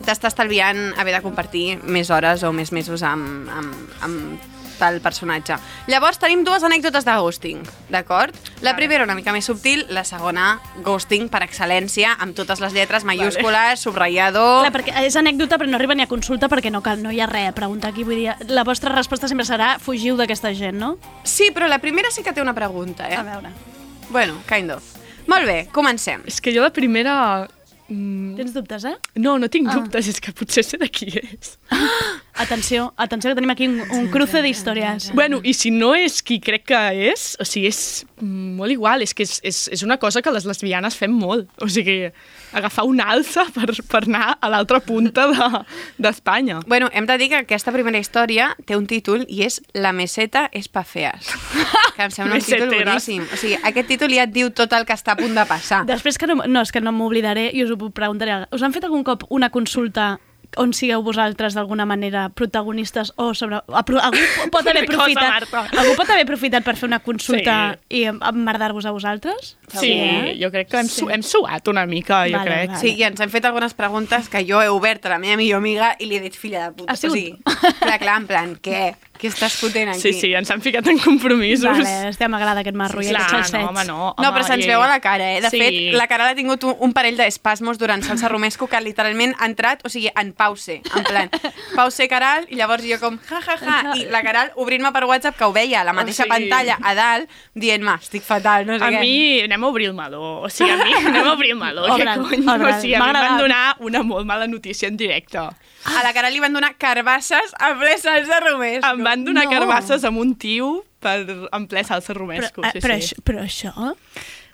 Speaker 1: t'està estalviant haver de compartir més hores o més mesos amb, amb, amb tal personatge. Llavors tenim dues anècdotes de ghosting, d'acord? La primera una mica més subtil, la segona ghosting per excel·lència, amb totes les lletres mayúscules, subratllador...
Speaker 2: Clar, perquè és anècdota però no arriba ni a consulta perquè no, cal, no hi ha res a preguntar aquí. Vull dir, la vostra resposta sempre serà fugiu d'aquesta gent, no?
Speaker 1: Sí, però la primera sí que té una pregunta, eh?
Speaker 2: A veure.
Speaker 1: Bueno, kind of. Molt bé, comencem.
Speaker 6: És que jo la primera... Mm,
Speaker 2: Tens dubtes, eh?
Speaker 6: no, no tinc
Speaker 2: Ah.
Speaker 6: dubtes, és que potser sé de qui és.
Speaker 2: Atenció, atenció que tenim aquí un, un cruce d'històries.
Speaker 6: Bueno, i si no és qui crec que és, o sigui, és molt igual, és que és, és, és una cosa que les lesbianes fem molt. O sigui, agafar una alça per, per anar a l'altra punta de- d'Espanya. De,
Speaker 1: Bueno, hem de dir que aquesta primera història té un títol i és La meseta és pa fees. Que em sembla un títol boníssim. O sigui, aquest títol ja et diu tot el que està a punt de passar.
Speaker 2: Després que no, no, és que no m'oblidaré i us ho preguntaré. Us han fet algun cop una consulta on sigueu vosaltres d'alguna manera protagonistes o sobre... Algú pot haver aprofitat, algú pot haver aprofitat per fer una consulta
Speaker 6: Sí.
Speaker 2: i emmerdar-vos a vosaltres?
Speaker 6: sí,
Speaker 2: eh?
Speaker 6: jo crec que hem, su hem suat una mica, jo
Speaker 2: Vale,
Speaker 6: crec.
Speaker 2: vale.
Speaker 1: Sí, i ens han fet algunes preguntes que jo he obert a la meva millor amiga i li he dit filla de puta.
Speaker 2: Ha sigut-
Speaker 1: O sigui, clar, clar, en plan, què? Què estàs fotent aquí?
Speaker 6: Sí, sí, ens han ficat en compromisos.
Speaker 2: Vale, estem m'agrada aquest marro i
Speaker 6: Clar,
Speaker 2: aquests
Speaker 6: no, home, no.
Speaker 1: No, però se'ns
Speaker 6: i-
Speaker 1: veu a la cara, eh? De
Speaker 6: sí.
Speaker 1: fet, la Caral ha tingut un, un parell d'espasmos durant Salsa Romesco que literalment ha entrat, o sigui, en pause, en plan, pause Caral, i llavors jo com, ja, ja, ja, i la Caral obrint-me per WhatsApp, que ho veia a la mateixa
Speaker 6: sigui-
Speaker 1: pantalla a dalt, dient-me, estic fatal, no sé
Speaker 6: A
Speaker 1: què.
Speaker 6: mi, anem a obrir el meló. O sigui, a mi, anem a obrir el meló. Què
Speaker 2: Obre'l,
Speaker 6: cony?
Speaker 2: obre'l.
Speaker 6: O sigui, a mi em van donar una molt mala notícia en directe.
Speaker 1: A la Caral li van donar carbasses a ple Salsa Romesco.
Speaker 6: Em van donar
Speaker 2: No.
Speaker 6: carbasses amb un tio per en ple salsa romesco.
Speaker 2: Però,
Speaker 6: sí,
Speaker 2: eh, però,
Speaker 6: sí.
Speaker 2: això, però això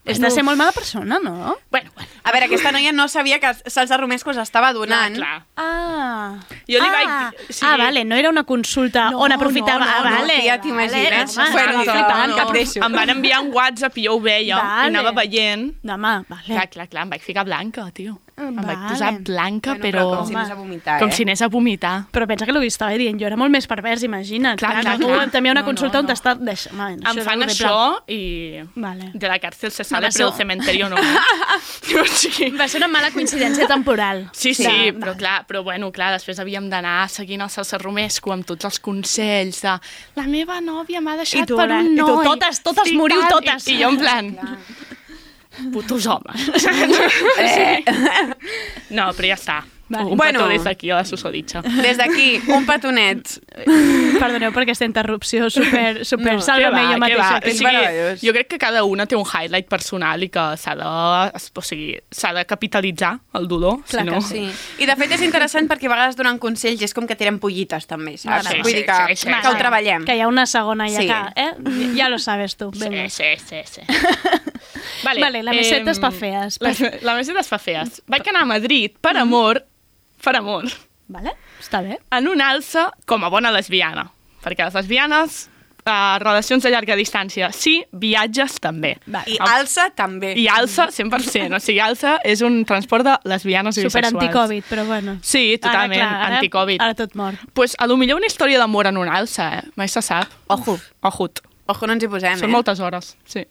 Speaker 2: és de ser molt mala persona, no?
Speaker 6: Bueno, bueno.
Speaker 1: A veure, aquesta noia no sabia que salsa romesco s'estava donant.
Speaker 6: Clar, clar.
Speaker 2: Ah.
Speaker 6: Jo li
Speaker 2: ah.
Speaker 6: vaig- sí.
Speaker 2: Ah, vale, no era una consulta
Speaker 1: No,
Speaker 2: on aprofitava.
Speaker 1: no, no,
Speaker 2: ah,
Speaker 1: no,
Speaker 2: vale.
Speaker 1: tia, t'imagines?
Speaker 2: Vale,
Speaker 1: Bueno,
Speaker 2: flipant,
Speaker 1: no,
Speaker 2: que
Speaker 1: no.
Speaker 2: presso.
Speaker 6: Em van enviar un WhatsApp i jo ho veia
Speaker 2: Vale.
Speaker 6: i anava veient.
Speaker 2: Demà, vale.
Speaker 6: Clar, clar, clar, em vaig ficar blanca, tio. Em vaig
Speaker 2: Vale.
Speaker 6: posar blanca,
Speaker 1: Bueno,
Speaker 6: però...
Speaker 1: com si anés a vomitar,
Speaker 6: Com
Speaker 1: eh?
Speaker 6: si anés a vomitar.
Speaker 2: Però pensa que el que estava dient jo era molt més pervers, imagina't.
Speaker 6: Clar, clar,
Speaker 2: tu
Speaker 6: clar.
Speaker 2: també hi ha una
Speaker 6: No,
Speaker 2: consulta
Speaker 6: no,
Speaker 2: on
Speaker 6: no.
Speaker 2: t'està... Deixa, man,
Speaker 6: Em fan això i
Speaker 2: Vale.
Speaker 6: de la càrcel se sale, però el cementerio no. o sigui,
Speaker 2: Va ser una mala coincidència temporal.
Speaker 6: Sí, sí,
Speaker 2: De-
Speaker 6: però clar, però bueno, clar, després havíem d'anar seguint el Salsa Romesco amb tots els consells de la meva nòvia m'ha deixat
Speaker 2: tu,
Speaker 6: per un
Speaker 2: i tu,
Speaker 6: noi.
Speaker 2: totes- totes
Speaker 6: Estic
Speaker 2: moriu,
Speaker 6: tal",
Speaker 2: totes.
Speaker 6: I, I jo en plan... Putos homes.
Speaker 2: Eh.
Speaker 6: No, però ja està.
Speaker 2: Vale.
Speaker 6: Un
Speaker 1: Bueno.
Speaker 6: petó des d'aquí a la susoditxa.
Speaker 1: Des d'aquí, un petonet.
Speaker 2: Perdoneu per aquesta interrupció super, super
Speaker 1: No,
Speaker 2: sàlvame jo mateixa.
Speaker 6: O sigui, jo crec que cada una té un highlight personal i que s'ha de, o sigui, de capitalitzar el dolor.
Speaker 1: Clar
Speaker 6: si no...
Speaker 1: que sí. I de fet és interessant perquè a vegades donen consells i és com que tiren pollites també, saps?
Speaker 6: Sí,
Speaker 1: Vull
Speaker 6: sí,
Speaker 1: dir que,
Speaker 6: sí, sí,
Speaker 1: que ho
Speaker 6: sí.
Speaker 1: treballem.
Speaker 2: Que hi ha una segona ja
Speaker 1: Sí.
Speaker 2: que, eh? Ja lo sabes tu.
Speaker 6: Sí, sí, sí, sí. Vale,
Speaker 2: Vale, la meseta
Speaker 6: em,
Speaker 2: es fa fees.
Speaker 6: La, la meseta es fa fees. Vaig anar a Madrid per amor, per amor,
Speaker 2: Vale? Està bé.
Speaker 6: en un alça com a bona lesbiana. Perquè les lesbianes, eh, relacions de llarga distància, sí, viatges també.
Speaker 2: Vale.
Speaker 1: I alça també.
Speaker 6: I alça 100%. O sigui, alça és un transport de lesbianes i
Speaker 2: Super
Speaker 6: bisexuals.
Speaker 2: anti-Covid, però bueno.
Speaker 6: Sí, totalment,
Speaker 2: ara, clar, ara,
Speaker 6: anti-Covid.
Speaker 2: Ara tot mort.
Speaker 6: Pues a lo millor una història d'amor en un alça, eh? Mai se sap.
Speaker 1: Ojo.
Speaker 6: Ojut.
Speaker 1: Ojo, no ens hi posem,
Speaker 6: Són
Speaker 1: eh?
Speaker 6: moltes hores, sí.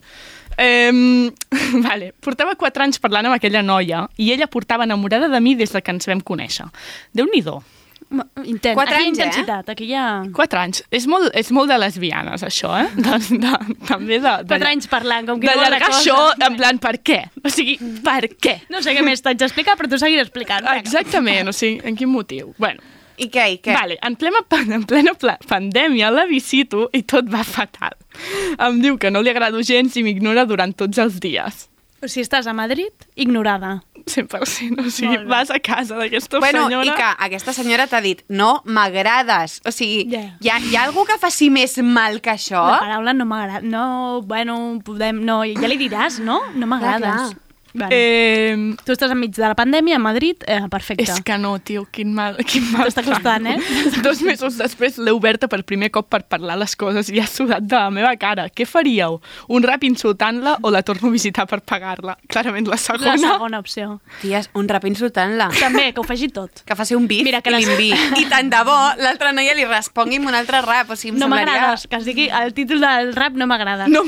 Speaker 6: Um, vale. Portava quatre anys parlant amb aquella noia i ella portava enamorada de mi des de que ens vam conèixer. Déu-n'hi-do.
Speaker 2: Intent.
Speaker 1: Quatre
Speaker 2: aquí
Speaker 1: anys, eh?
Speaker 2: intensitat, aquí hi ha...
Speaker 6: Quatre anys. És molt, és molt de lesbianes, això, eh? De, de, també de... de
Speaker 2: Quatre anys parlant, com que no vol
Speaker 6: D'allargar
Speaker 2: la cosa.
Speaker 6: això, en plan, per què? O sigui, per què?
Speaker 2: No sé què més t'haig d'explicar, però tu seguiràs explicant.
Speaker 6: Exactament, o sigui, en quin motiu? Bueno,
Speaker 1: I què, i què?
Speaker 6: Vale, en plena, pan- en plena pla- pandèmia la visito i tot va fatal. Em diu que no li agrado gens i m'ignora durant tots els dies.
Speaker 2: O sigui, estàs a Madrid, ignorada.
Speaker 6: 100%, o sigui, vas a casa d'aquesta
Speaker 1: Bueno,
Speaker 6: senyora...
Speaker 1: i que aquesta senyora t'ha dit, no m'agrades. O sigui,
Speaker 2: Ja.
Speaker 1: hi, ha, hi ha algú que faci més mal que això?
Speaker 2: La paraula no m'agrada. No, bueno, podem... No, ja li diràs, no? No m'agrades. Vale.
Speaker 6: Eh,
Speaker 2: Tu estàs enmig de la pandèmia a Madrid, eh, perfecte.
Speaker 6: és que no, tio, quin mal, quin mal
Speaker 2: T'està costant, eh?
Speaker 6: Dos mesos després l'he oberta per primer cop per parlar les coses i ha sudat de la meva cara. Què faríeu? Un rap insultant-la o la torno a visitar per pagar-la? Clarament la segona.
Speaker 2: La segona opció.
Speaker 1: Ties, un rap insultant-la.
Speaker 2: També, que ho faci tot.
Speaker 1: Que faci un bif
Speaker 2: Mira, que
Speaker 1: i
Speaker 2: les-
Speaker 1: l'enviï. I tant de bo l'altra noia li respongui amb un altre rap. O sigui, em
Speaker 2: No
Speaker 1: semblaria-
Speaker 2: m'agrades, que es digui el títol del rap no m'agrada.
Speaker 6: No,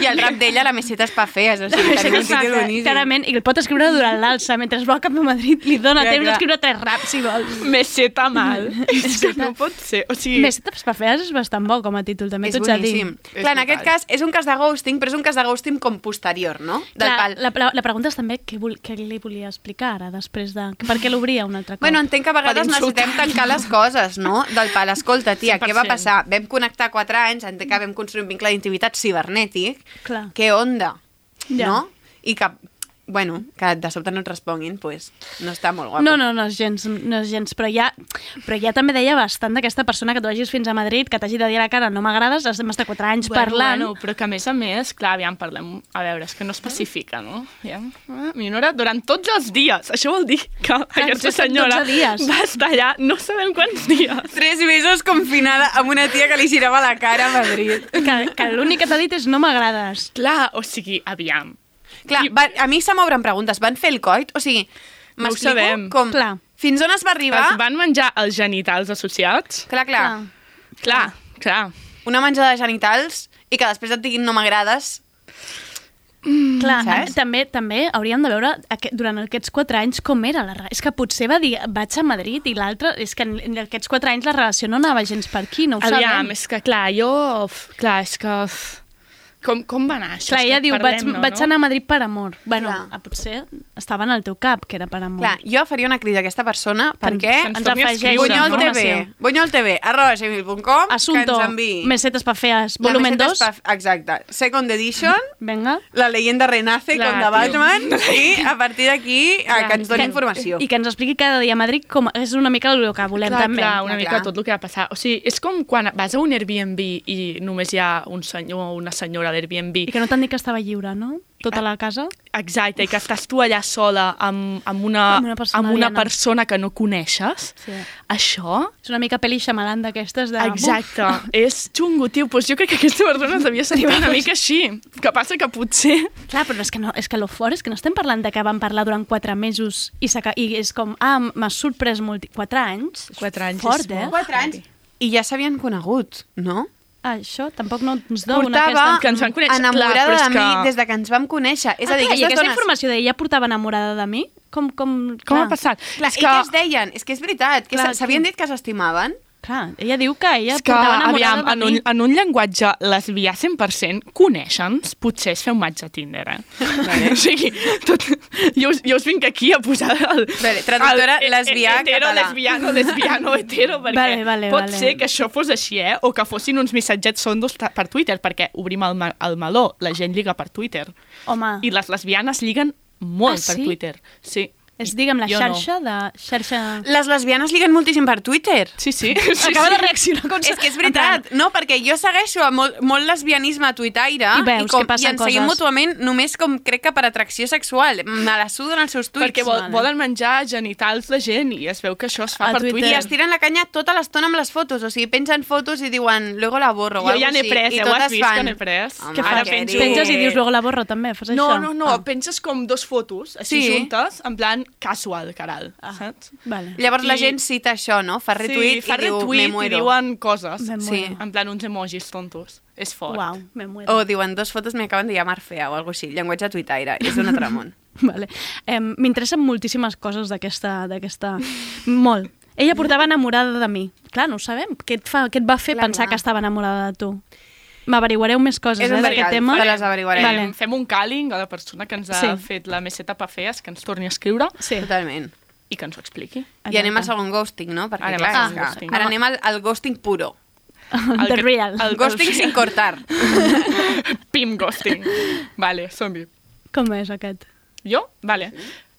Speaker 1: I el rap d'ella, la meseta es pa fees. O sigui, tenim un títol boníssim.
Speaker 2: Clarament, i el pot escriure durant l'alça. Mentre va cap a Madrid, li dona
Speaker 1: Clar,
Speaker 2: temps
Speaker 1: clar.
Speaker 2: d'escriure tres raps, si vols.
Speaker 6: Meseta mal. és que no pot ser. O sigui,
Speaker 2: tapes per fees és bastant bo com a títol, també t'ho haig de dir.
Speaker 1: Clar, en aquest cas és un cas de ghosting, però és un cas de ghosting com posterior, no? Del
Speaker 2: Clar,
Speaker 1: pal.
Speaker 2: la, la, la pregunta és també què, vol, què li volia explicar ara, després de... Per què l'obria un altre cop?
Speaker 1: Bueno, entenc que a vegades
Speaker 6: Per insultar.
Speaker 1: necessitem tancar les coses, no? Del pal, escolta, tia, què va
Speaker 6: 100%.
Speaker 1: passar? Vam connectar quatre anys, entenc que vam construir un vincle d'intimitat cibernètic.
Speaker 2: Clar.
Speaker 1: Què onda?
Speaker 2: Ja.
Speaker 1: No? I que, bueno, que de sobte no et responguin, pues, no està molt guapo.
Speaker 2: No, no, no és gens, no és gens però, ja, però ja també deia bastant d'aquesta persona que tu vagis fins a Madrid, que t'hagi de dir a la cara no m'agrades, has d'estar 4 anys
Speaker 6: bueno,
Speaker 2: parlant.
Speaker 6: Bueno, però que a més a més, clar, aviam, parlem... A veure, és que no especifica, no? Aviam, ah, Minora, durant tots els dies. Això vol dir que aquesta senyora
Speaker 2: 12 dies.
Speaker 6: va estar allà no sabem quants dies.
Speaker 1: Tres mesos confinada amb una tia que li girava la cara a Madrid.
Speaker 2: Que, que l'únic que t'ha dit és no m'agrades.
Speaker 6: Clar, o sigui, aviam.
Speaker 1: Clar,
Speaker 6: I-
Speaker 1: va, a mi se m'obren preguntes. Van fer el coit? O sigui,
Speaker 6: No
Speaker 1: m'explico
Speaker 6: sabem.
Speaker 1: com...
Speaker 2: Clar.
Speaker 1: Fins on es va arribar?
Speaker 6: Es van menjar els genitals associats?
Speaker 1: Clar, clar,
Speaker 2: Clar.
Speaker 6: Clar, clar.
Speaker 1: Una menjada de genitals i que després et diguin no m'agrades.
Speaker 2: Clar,
Speaker 1: Saps?
Speaker 2: també també hauríem de veure aquest, durant aquests 4 anys com era la relació. És que potser va dir vaig a Madrid i l'altre... És que en, en aquests 4 anys la relació no anava gens per aquí, no ho
Speaker 6: Aviam,
Speaker 2: sabem.
Speaker 6: és que clar, jo... Clar, és que... Com, com va anar això?
Speaker 2: Clar, ella diu, vaig,
Speaker 6: Parlem-ne,
Speaker 2: vaig
Speaker 6: no?
Speaker 2: anar a Madrid per amor. Bueno,
Speaker 1: Clar.
Speaker 2: a, potser estava en el teu cap, que era per amor.
Speaker 1: Clar, jo faria una crida a aquesta persona perquè
Speaker 6: ens
Speaker 2: ens
Speaker 6: a
Speaker 2: afegeix
Speaker 1: Bunyol TV,
Speaker 2: informació.
Speaker 1: Bunyol TV, arroba gmail.com,
Speaker 2: Assunto,
Speaker 1: que ens enviï
Speaker 2: mesetes pa feas, volumen
Speaker 1: meseta
Speaker 2: 2.
Speaker 1: espa- Exacte. Second edition,
Speaker 2: Venga.
Speaker 1: la leyenda renace
Speaker 6: Clar,
Speaker 1: com de
Speaker 6: tio.
Speaker 1: Batman i a partir d'aquí que ens doni
Speaker 2: que-
Speaker 1: informació.
Speaker 2: I que ens expliqui cada dia a Madrid com és una mica el que volem
Speaker 6: Clar,
Speaker 2: també.
Speaker 6: clar, una
Speaker 1: Clar,
Speaker 6: mica
Speaker 1: clar.
Speaker 6: tot el que va passar. O sigui, és com quan vas a un Airbnb i només hi ha un senyor o una senyora a l'Airbnb.
Speaker 2: I que no t'han dit que estava lliure, no? Tota la casa.
Speaker 6: Exacte, i que estàs tu allà sola amb, amb, una,
Speaker 2: Amb una persona
Speaker 6: amb una
Speaker 2: aliena.
Speaker 6: persona que no coneixes.
Speaker 2: Sí.
Speaker 6: Això
Speaker 2: És una mica pel·li xamalant d'aquestes de...
Speaker 6: Exacte, és xungo, tio. Pues jo crec que aquesta persona es devia sentir una mica així. Que passa que potser...
Speaker 2: Uf, clar, però és que, no, és que lo fort és que no estem parlant de que van parlar durant quatre mesos i, s'aca- i és com, ah, m'ha sorprès molt. Quatre anys?
Speaker 6: Quatre anys
Speaker 2: Fort,
Speaker 6: és
Speaker 2: eh?
Speaker 1: Quatre anys i ja s'havien conegut, no?
Speaker 2: Ah, això tampoc no ens dona
Speaker 1: Portava
Speaker 2: aquesta...
Speaker 6: Que ens van conèixer,
Speaker 1: enamorada
Speaker 6: clar,
Speaker 1: de mi
Speaker 6: que-
Speaker 1: des de que ens vam conèixer. És
Speaker 2: Ah,
Speaker 1: a dir,
Speaker 2: clar, I aquesta
Speaker 1: dones...
Speaker 2: informació d'ella portava enamorada de mi? Com, com,
Speaker 6: Com
Speaker 2: clar,
Speaker 6: ha passat?
Speaker 1: Clar,
Speaker 6: és
Speaker 1: i què es deien? És que és veritat, que s'havien dit que s'estimaven.
Speaker 2: Clar, ella diu que ella
Speaker 6: És que,
Speaker 2: portava enamorada
Speaker 6: aviam, en un, en un llenguatge lesbià 100%, conèixer-nos potser és fer un match a Tinder, eh? Vale. o sigui, tot, jo, us, jo us vinc aquí a posar el...
Speaker 1: Vale, traductora
Speaker 6: el,
Speaker 1: lesbià
Speaker 6: hetero,
Speaker 1: català.
Speaker 6: lesbiano, lesbiano, hetero, perquè
Speaker 2: Vale, vale,
Speaker 6: pot
Speaker 2: vale.
Speaker 6: ser que això fos així, eh? O que fossin uns missatgets sondos per Twitter, perquè obrim el, el meló, la gent lliga per Twitter.
Speaker 2: Home,
Speaker 6: I les lesbianes lliguen molt
Speaker 2: Ah,
Speaker 6: per
Speaker 2: sí?
Speaker 6: Twitter. Sí.
Speaker 2: És, digue'm, la
Speaker 6: Jo no.
Speaker 2: xarxa de... xarxa...
Speaker 1: Les lesbianes liguen moltíssim per Twitter.
Speaker 6: Sí, sí. sí,
Speaker 2: Acaba
Speaker 6: sí.
Speaker 2: de reaccionar com
Speaker 1: És que és veritat, no? Perquè jo segueixo a molt, molt lesbianisme a tuitaire
Speaker 2: I veus
Speaker 1: com,
Speaker 2: que passen
Speaker 1: i ens seguim
Speaker 2: coses.
Speaker 1: mútuament només com crec que per atracció sexual. Me la suden els seus tuits.
Speaker 6: Perquè vol,
Speaker 2: Vale.
Speaker 6: volen menjar genitals de gent i es veu que això es fa
Speaker 2: A
Speaker 6: per
Speaker 2: Twitter.
Speaker 6: Twitter.
Speaker 1: I es tiren la canya tota l'estona amb les fotos. O sigui, pengen fotos i diuen, luego la borro. o
Speaker 6: Jo ja n'he
Speaker 1: així,
Speaker 6: pres,
Speaker 1: i
Speaker 6: eh? Ho has
Speaker 1: totes
Speaker 6: vist
Speaker 1: fan.
Speaker 6: que n'he pres?
Speaker 1: Home,
Speaker 2: Què
Speaker 6: Ara
Speaker 2: fas?
Speaker 6: penjo-
Speaker 2: Penges i dius luego la borro també, fas
Speaker 6: No,
Speaker 2: això?
Speaker 6: no, no,
Speaker 2: Ah.
Speaker 6: penges com dos fotos, així
Speaker 1: Sí.
Speaker 6: juntes, en plan casual, caral, saps?
Speaker 2: Vale.
Speaker 1: Llavors la
Speaker 6: I-
Speaker 1: gent cita això, no? Fa retweet
Speaker 6: sí, fa
Speaker 1: i diu,
Speaker 6: retweet
Speaker 1: me muero.
Speaker 6: i diuen coses.
Speaker 2: Me
Speaker 1: Sí.
Speaker 6: En plan uns emojis tontos. És fort.
Speaker 2: Uau, me muero.
Speaker 1: O diuen, dos fotos me acaben de llamar fea o algo així. Llenguatge tuitaire. És un altre món.
Speaker 2: Vale. Eh, M'interessen moltíssimes coses d'aquesta... d'aquesta... Molt. Ella portava enamorada de mi. Clar, no ho sabem. Què et, fa, què et va fer
Speaker 1: Clar,
Speaker 2: pensar
Speaker 1: clar.
Speaker 2: que estava enamorada de tu? M'averiguareu més coses eh,
Speaker 1: un
Speaker 2: d'aquest tema.
Speaker 1: te les averiguarem.
Speaker 2: Vale.
Speaker 6: Fem un càling a la persona que ens ha
Speaker 2: Sí.
Speaker 6: fet la meseta pa fees, que ens torni a escriure
Speaker 2: Sí.
Speaker 1: Totalment.
Speaker 6: i que ens ho expliqui.
Speaker 1: I anem al segon ghosting, no? Perquè,
Speaker 6: Anem
Speaker 1: clar, que
Speaker 6: ghosting.
Speaker 1: Ara anem al, al ghosting puro.
Speaker 2: The
Speaker 6: que-
Speaker 2: real.
Speaker 6: el-
Speaker 1: Ghosting sin cortar.
Speaker 6: Pim ghosting. vale, som-hi.
Speaker 2: Com és aquest?
Speaker 6: Jo? Vale.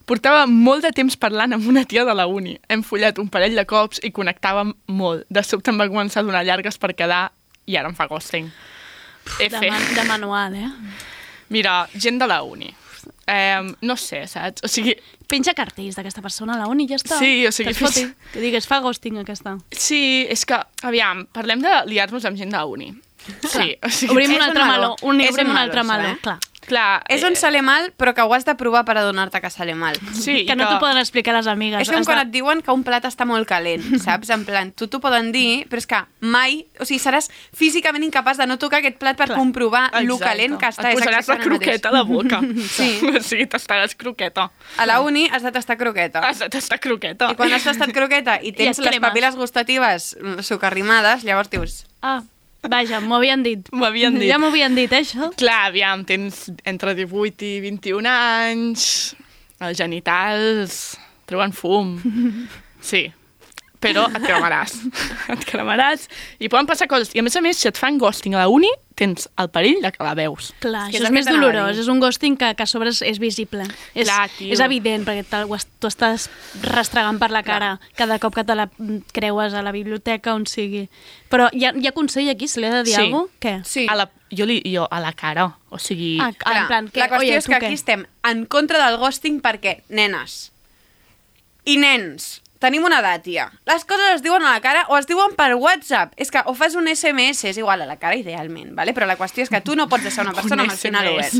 Speaker 6: Portava molt de temps parlant amb una tia de la uni. Hem follat un parell de cops i connectàvem molt. De sobte em va començar a donar llargues per quedar i ara em fa ghosting. He
Speaker 2: De, man de manual, eh?
Speaker 6: Mira, gent de la uni. Eh, no sé, saps? O sigui,
Speaker 2: Penja cartells d'aquesta persona a la uni i ja està.
Speaker 6: Sí, o sigui,
Speaker 2: Que foti. Que digues, fa ghosting aquesta.
Speaker 6: sí, és que, aviam, parlem de liar-nos amb gent de la uni. Sí, o sigui,
Speaker 2: Obrim un altre
Speaker 1: meló.
Speaker 2: Un, obrim
Speaker 1: un
Speaker 2: altre meló,
Speaker 1: eh?
Speaker 2: clar.
Speaker 6: Clar...
Speaker 1: És on
Speaker 6: eh,
Speaker 1: sale mal, però que ho has de provar per adonar-te que sale mal.
Speaker 6: Sí,
Speaker 2: Que no t'ho poden explicar les amigues.
Speaker 1: És com quan
Speaker 2: de-
Speaker 1: et diuen que un plat està molt calent, saps? En plan, tu t'ho poden dir, però és que mai... O sigui, seràs físicament incapaç de no tocar aquest plat per
Speaker 2: Clar.
Speaker 1: comprovar lo
Speaker 6: Exacte.
Speaker 1: calent que està.
Speaker 6: Et
Speaker 1: És
Speaker 6: posaràs la croqueta a la boca.
Speaker 1: Sí.
Speaker 6: O sigui, t'estaràs croqueta.
Speaker 1: A la uni has de tastar croqueta.
Speaker 6: Has de tastar croqueta.
Speaker 1: I quan has tastat croqueta i tens
Speaker 2: et
Speaker 1: les
Speaker 2: cremes.
Speaker 1: papil·les gustatives sucarrimades, llavors dius...
Speaker 2: Ah, vaja, m'ho havien dit.
Speaker 6: M'ho havien dit.
Speaker 2: Ja m'ho havien dit, eh, això.
Speaker 6: Clar, aviam, tens entre 18 i 21 anys, els genitals treuen fum. Sí, però et cremaràs. et cremaràs i poden passar coses. I a més a més, si et fan ghosting a la uni, tens el perill de que la veus.
Speaker 2: Clar,
Speaker 1: És que
Speaker 2: això
Speaker 1: és
Speaker 2: és més dolorós. És un ghosting que, que a sobre és, és visible. És,
Speaker 6: Clar, tio.
Speaker 2: és evident, perquè tu estàs restregant per la cara cada cop que te la creues a la biblioteca, on sigui. Però hi ha, hi ha consell aquí, se li ha de dir
Speaker 6: Sí.
Speaker 2: alguna cosa? Què?
Speaker 1: Sí.
Speaker 6: A la, jo, li, jo, a la cara. O sigui...
Speaker 2: Ah,
Speaker 1: Clar,
Speaker 2: en plan, que,
Speaker 1: la qüestió
Speaker 2: oye,
Speaker 1: és
Speaker 2: tu
Speaker 1: que
Speaker 2: què?
Speaker 1: aquí estem en contra del ghosting perquè, nenes i nens, tenim una dàtia. Les coses es diuen a la cara o es diuen per WhatsApp. És que o fas un SMS, és igual a la cara idealment, ¿vale? però la qüestió és que tu no pots deixar una persona amb el final obert.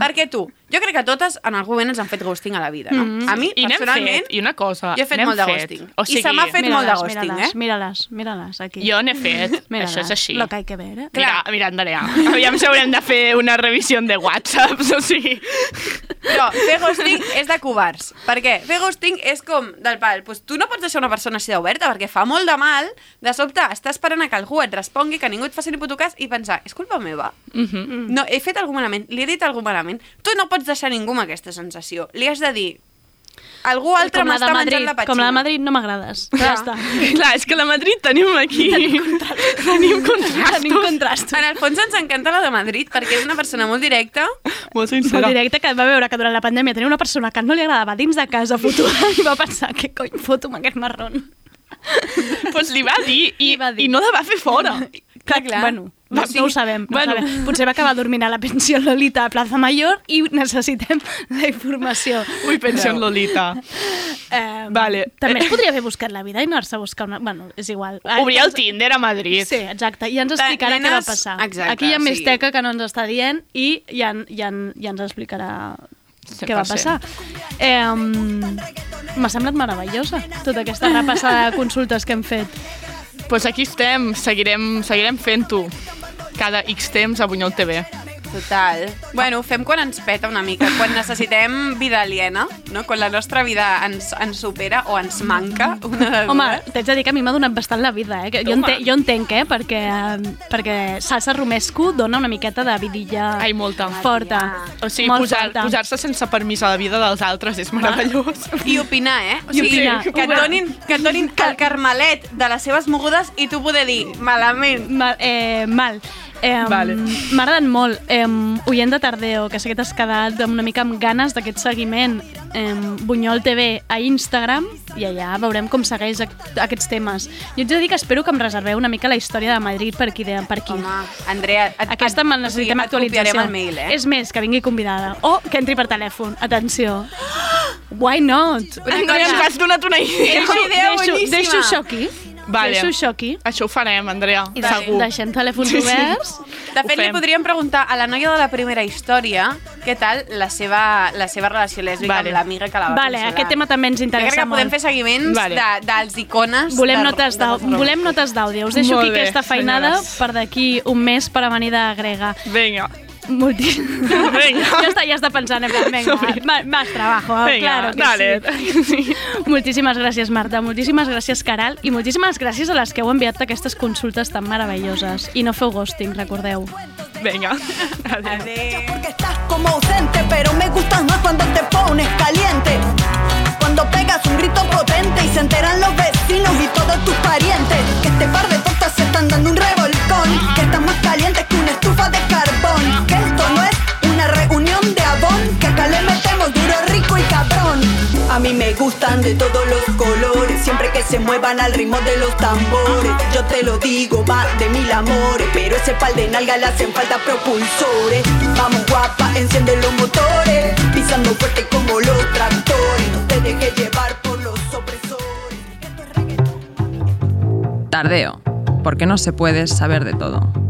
Speaker 1: Perquè tu, jo crec que totes en algun moment ens han fet ghosting a la vida, no? A mi,
Speaker 6: I
Speaker 1: personalment,
Speaker 6: fet, i una cosa,
Speaker 1: jo he fet molt de ghosting.
Speaker 6: O
Speaker 1: I se m'ha fet molt de ghosting, eh?
Speaker 2: Mírales, mírales, aquí.
Speaker 6: Jo n'he fet, això és així.
Speaker 2: Lo que hay que ver, eh?
Speaker 6: Mira, mira, Andrea, aviam si haurem de fer una revisió de whatsapps, o sigui...
Speaker 1: Però fer ghosting és de covards. Per què? Fer ghosting és com del pal. Pues tu no pots deixar una persona així d'oberta perquè fa molt de mal, de sobte estàs esperant a que algú et respongui, que ningú et faci ni puto cas i pensar, és culpa meva?
Speaker 6: Mhm.
Speaker 1: No, he fet algun malament, li he dit algun malament. Tu no pots deixar ningú amb aquesta sensació. Li has de dir, algú altre m'està menjant la petxina.
Speaker 2: com la de Madrid no m'agrades. Ja està.
Speaker 6: Clar, és que la Madrid tenim aquí... Tenim contrastos.
Speaker 2: Tenim contrastos.
Speaker 1: En el fons ens encanta la de Madrid perquè és una persona molt directa.
Speaker 6: Molt
Speaker 2: Molt
Speaker 6: sincera.
Speaker 2: directe que va veure que durant la pandèmia tenia una persona que no li agradava dins de casa fotuda i va pensar, què cony foto amb aquest marrón?
Speaker 6: pues li va dir i,
Speaker 2: Li va dir.
Speaker 6: i no la va fer fora.
Speaker 2: Clar,
Speaker 1: clar.
Speaker 2: Bueno, no,
Speaker 6: Sí.
Speaker 2: no ho sabem. No
Speaker 6: Bueno.
Speaker 2: sabem. Potser va acabar dormint a la pensió Lolita a Plaza Mayor i necessitem la informació.
Speaker 6: Ui, pensió en Lolita.
Speaker 2: Eh,
Speaker 6: Vale.
Speaker 2: També es podria haver buscat la vida i anar-se a buscar una... Bueno, és igual.
Speaker 6: Obrir el Tinder a Madrid.
Speaker 2: Sí, exacte. I ja ens explicarà què va
Speaker 1: nenes-
Speaker 2: passar.
Speaker 1: exacte,
Speaker 2: Aquí hi ha
Speaker 1: sí.
Speaker 2: més teca que no ens està dient i ja, ja, ja ens explicarà què va
Speaker 6: 100%.
Speaker 2: passar. Eh, M'ha semblat meravellosa tota aquesta repassada de consultes que hem fet.
Speaker 6: Pues aquí estem, seguirem, seguirem fent-ho cada X temps a Bunyol TV.
Speaker 1: Total. Bueno, ho fem quan ens peta una mica, quan necessitem vida aliena, no? quan la nostra vida ens, ens supera o ens manca. Una de
Speaker 2: Home, t'haig de dir que a mi m'ha donat bastant la vida, eh? Que jo, entenc, jo entenc, eh? Perquè, eh, perquè salsa romesco dona una miqueta de vidilla
Speaker 6: Ai, molta.
Speaker 2: forta.
Speaker 6: O sigui,
Speaker 2: Molt
Speaker 6: posar- posar-se sense permís a la vida dels altres és meravellós.
Speaker 1: I opinar, eh? O
Speaker 2: I
Speaker 1: sigui,
Speaker 2: opinar.
Speaker 1: que et donin, que et donin el carmelet de les seves mogudes i tu poder dir, malament.
Speaker 2: Mal. Eh, mal. Eh,
Speaker 6: Vale.
Speaker 2: M'ha agradat molt. Eh, oient de Tardeo, que sé que t'has quedat amb una mica amb ganes d'aquest seguiment eh, Bunyol TV a Instagram i allà veurem com segueix aquests temes. Jo ets de dir que espero que em reserveu una mica la història de Madrid per aquí. De, per aquí.
Speaker 1: Home, Andrea, et,
Speaker 2: Aquesta me'n necessitem
Speaker 1: o sigui, et
Speaker 2: actualització.
Speaker 1: el mail, eh?
Speaker 2: És més, que vingui convidada. O que entri per telèfon. Atenció. Why not?
Speaker 1: Una
Speaker 6: Andrea, ens
Speaker 1: cosa-
Speaker 6: has donat una idea.
Speaker 1: És una idea
Speaker 2: deixo,
Speaker 1: boníssima.
Speaker 2: deixo això aquí.
Speaker 6: Vale.
Speaker 2: Deixo això aquí.
Speaker 6: Això ho farem, Andrea,
Speaker 2: I
Speaker 6: segur.
Speaker 2: deixem telèfons
Speaker 6: Sí, sí.
Speaker 2: oberts.
Speaker 1: De fet, li podríem preguntar a la noia de la primera història què tal la seva, la seva relació lèsbica
Speaker 6: Vale.
Speaker 1: amb l'amiga que la va
Speaker 2: Vale,
Speaker 1: consolar.
Speaker 2: aquest tema també ens
Speaker 1: Jo crec
Speaker 2: interessa
Speaker 1: que podem
Speaker 2: molt.
Speaker 1: fer seguiments
Speaker 6: Vale.
Speaker 1: de, dels icones.
Speaker 2: Volem
Speaker 1: de,
Speaker 2: notes
Speaker 1: de,
Speaker 2: d'àudio. Volem notes d'àudio. Us deixo
Speaker 6: Molt
Speaker 2: aquí
Speaker 6: bé,
Speaker 2: aquesta feinada
Speaker 6: senyores.
Speaker 2: per d'aquí un mes per a venir de grega.
Speaker 6: Vinga.
Speaker 2: Moltíssim.
Speaker 6: Vinga.
Speaker 2: ja està, ja està pensant, en plan, venga, más, más trabajo,
Speaker 6: Vinga,
Speaker 2: claro que
Speaker 6: dale.
Speaker 2: sí. Moltíssimes gràcies, Marta, moltíssimes gràcies, Caral, i moltíssimes gràcies a les que heu enviat aquestes consultes tan meravelloses. I no feu ghosting, recordeu.
Speaker 6: Vinga. Adéu.
Speaker 1: Adéu.
Speaker 9: Porque estás como ausente, pero me gustas más cuando te pones caliente. Cuando pegas un grito potente y se enteran los vecinos y todos tus parientes. Que este par de tortas se están dando un revolcón. Que están más calientes que una estufa de carbón. A mí me gustan de todos los colores, siempre que se muevan al ritmo de los tambores. Yo te lo digo, va de mil amores, pero ese pal de nalga le hacen falta propulsores. Vamos guapa, enciende los motores, pisando fuerte como los tractores. No te dejes llevar por los opresores.
Speaker 3: Tardeo, porque no se puede saber de todo.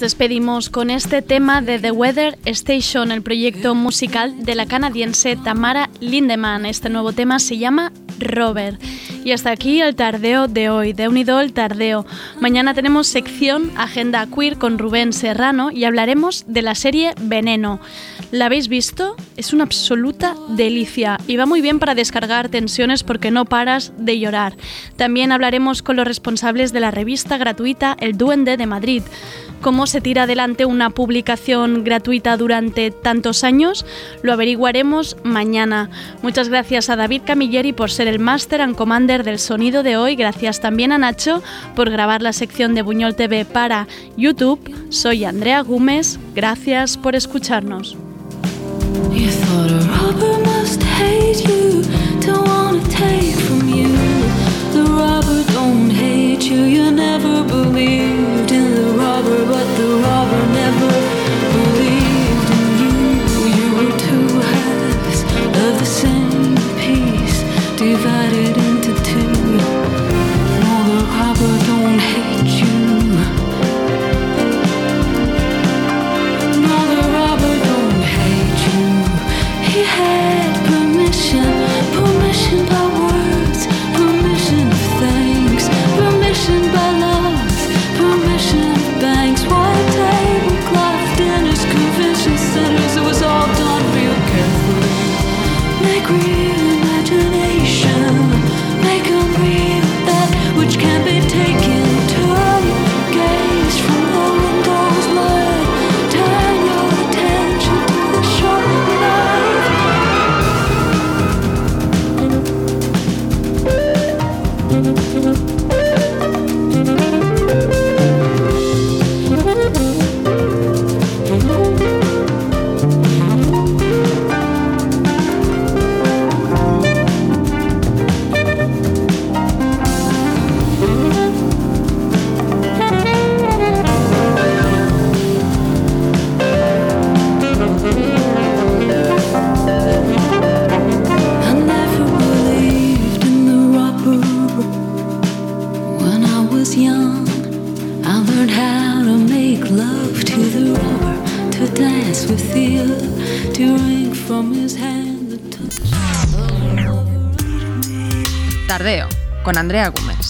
Speaker 2: despedimos con este tema de The Weather Station, el proyecto musical de la canadiense Tamara Lindemann. Este nuevo tema se llama Robert. Y hasta aquí el tardeo de hoy, de Unido el Tardeo. Mañana tenemos sección Agenda Queer con Rubén Serrano y hablaremos de la serie Veneno. ¿La habéis visto? Es una absoluta delicia y va muy bien para descargar tensiones porque no paras de llorar. También hablaremos con los responsables de la revista gratuita El Duende de Madrid cómo se tira adelante una publicación gratuita durante tantos años, lo averiguaremos mañana. Muchas gracias a David Camilleri por ser el Master and Commander del sonido de hoy. Gracias también a Nacho por grabar la sección de Buñol TV para YouTube. Soy Andrea Gómez. Gracias por escucharnos.
Speaker 10: divided
Speaker 3: con Andrea Gómez.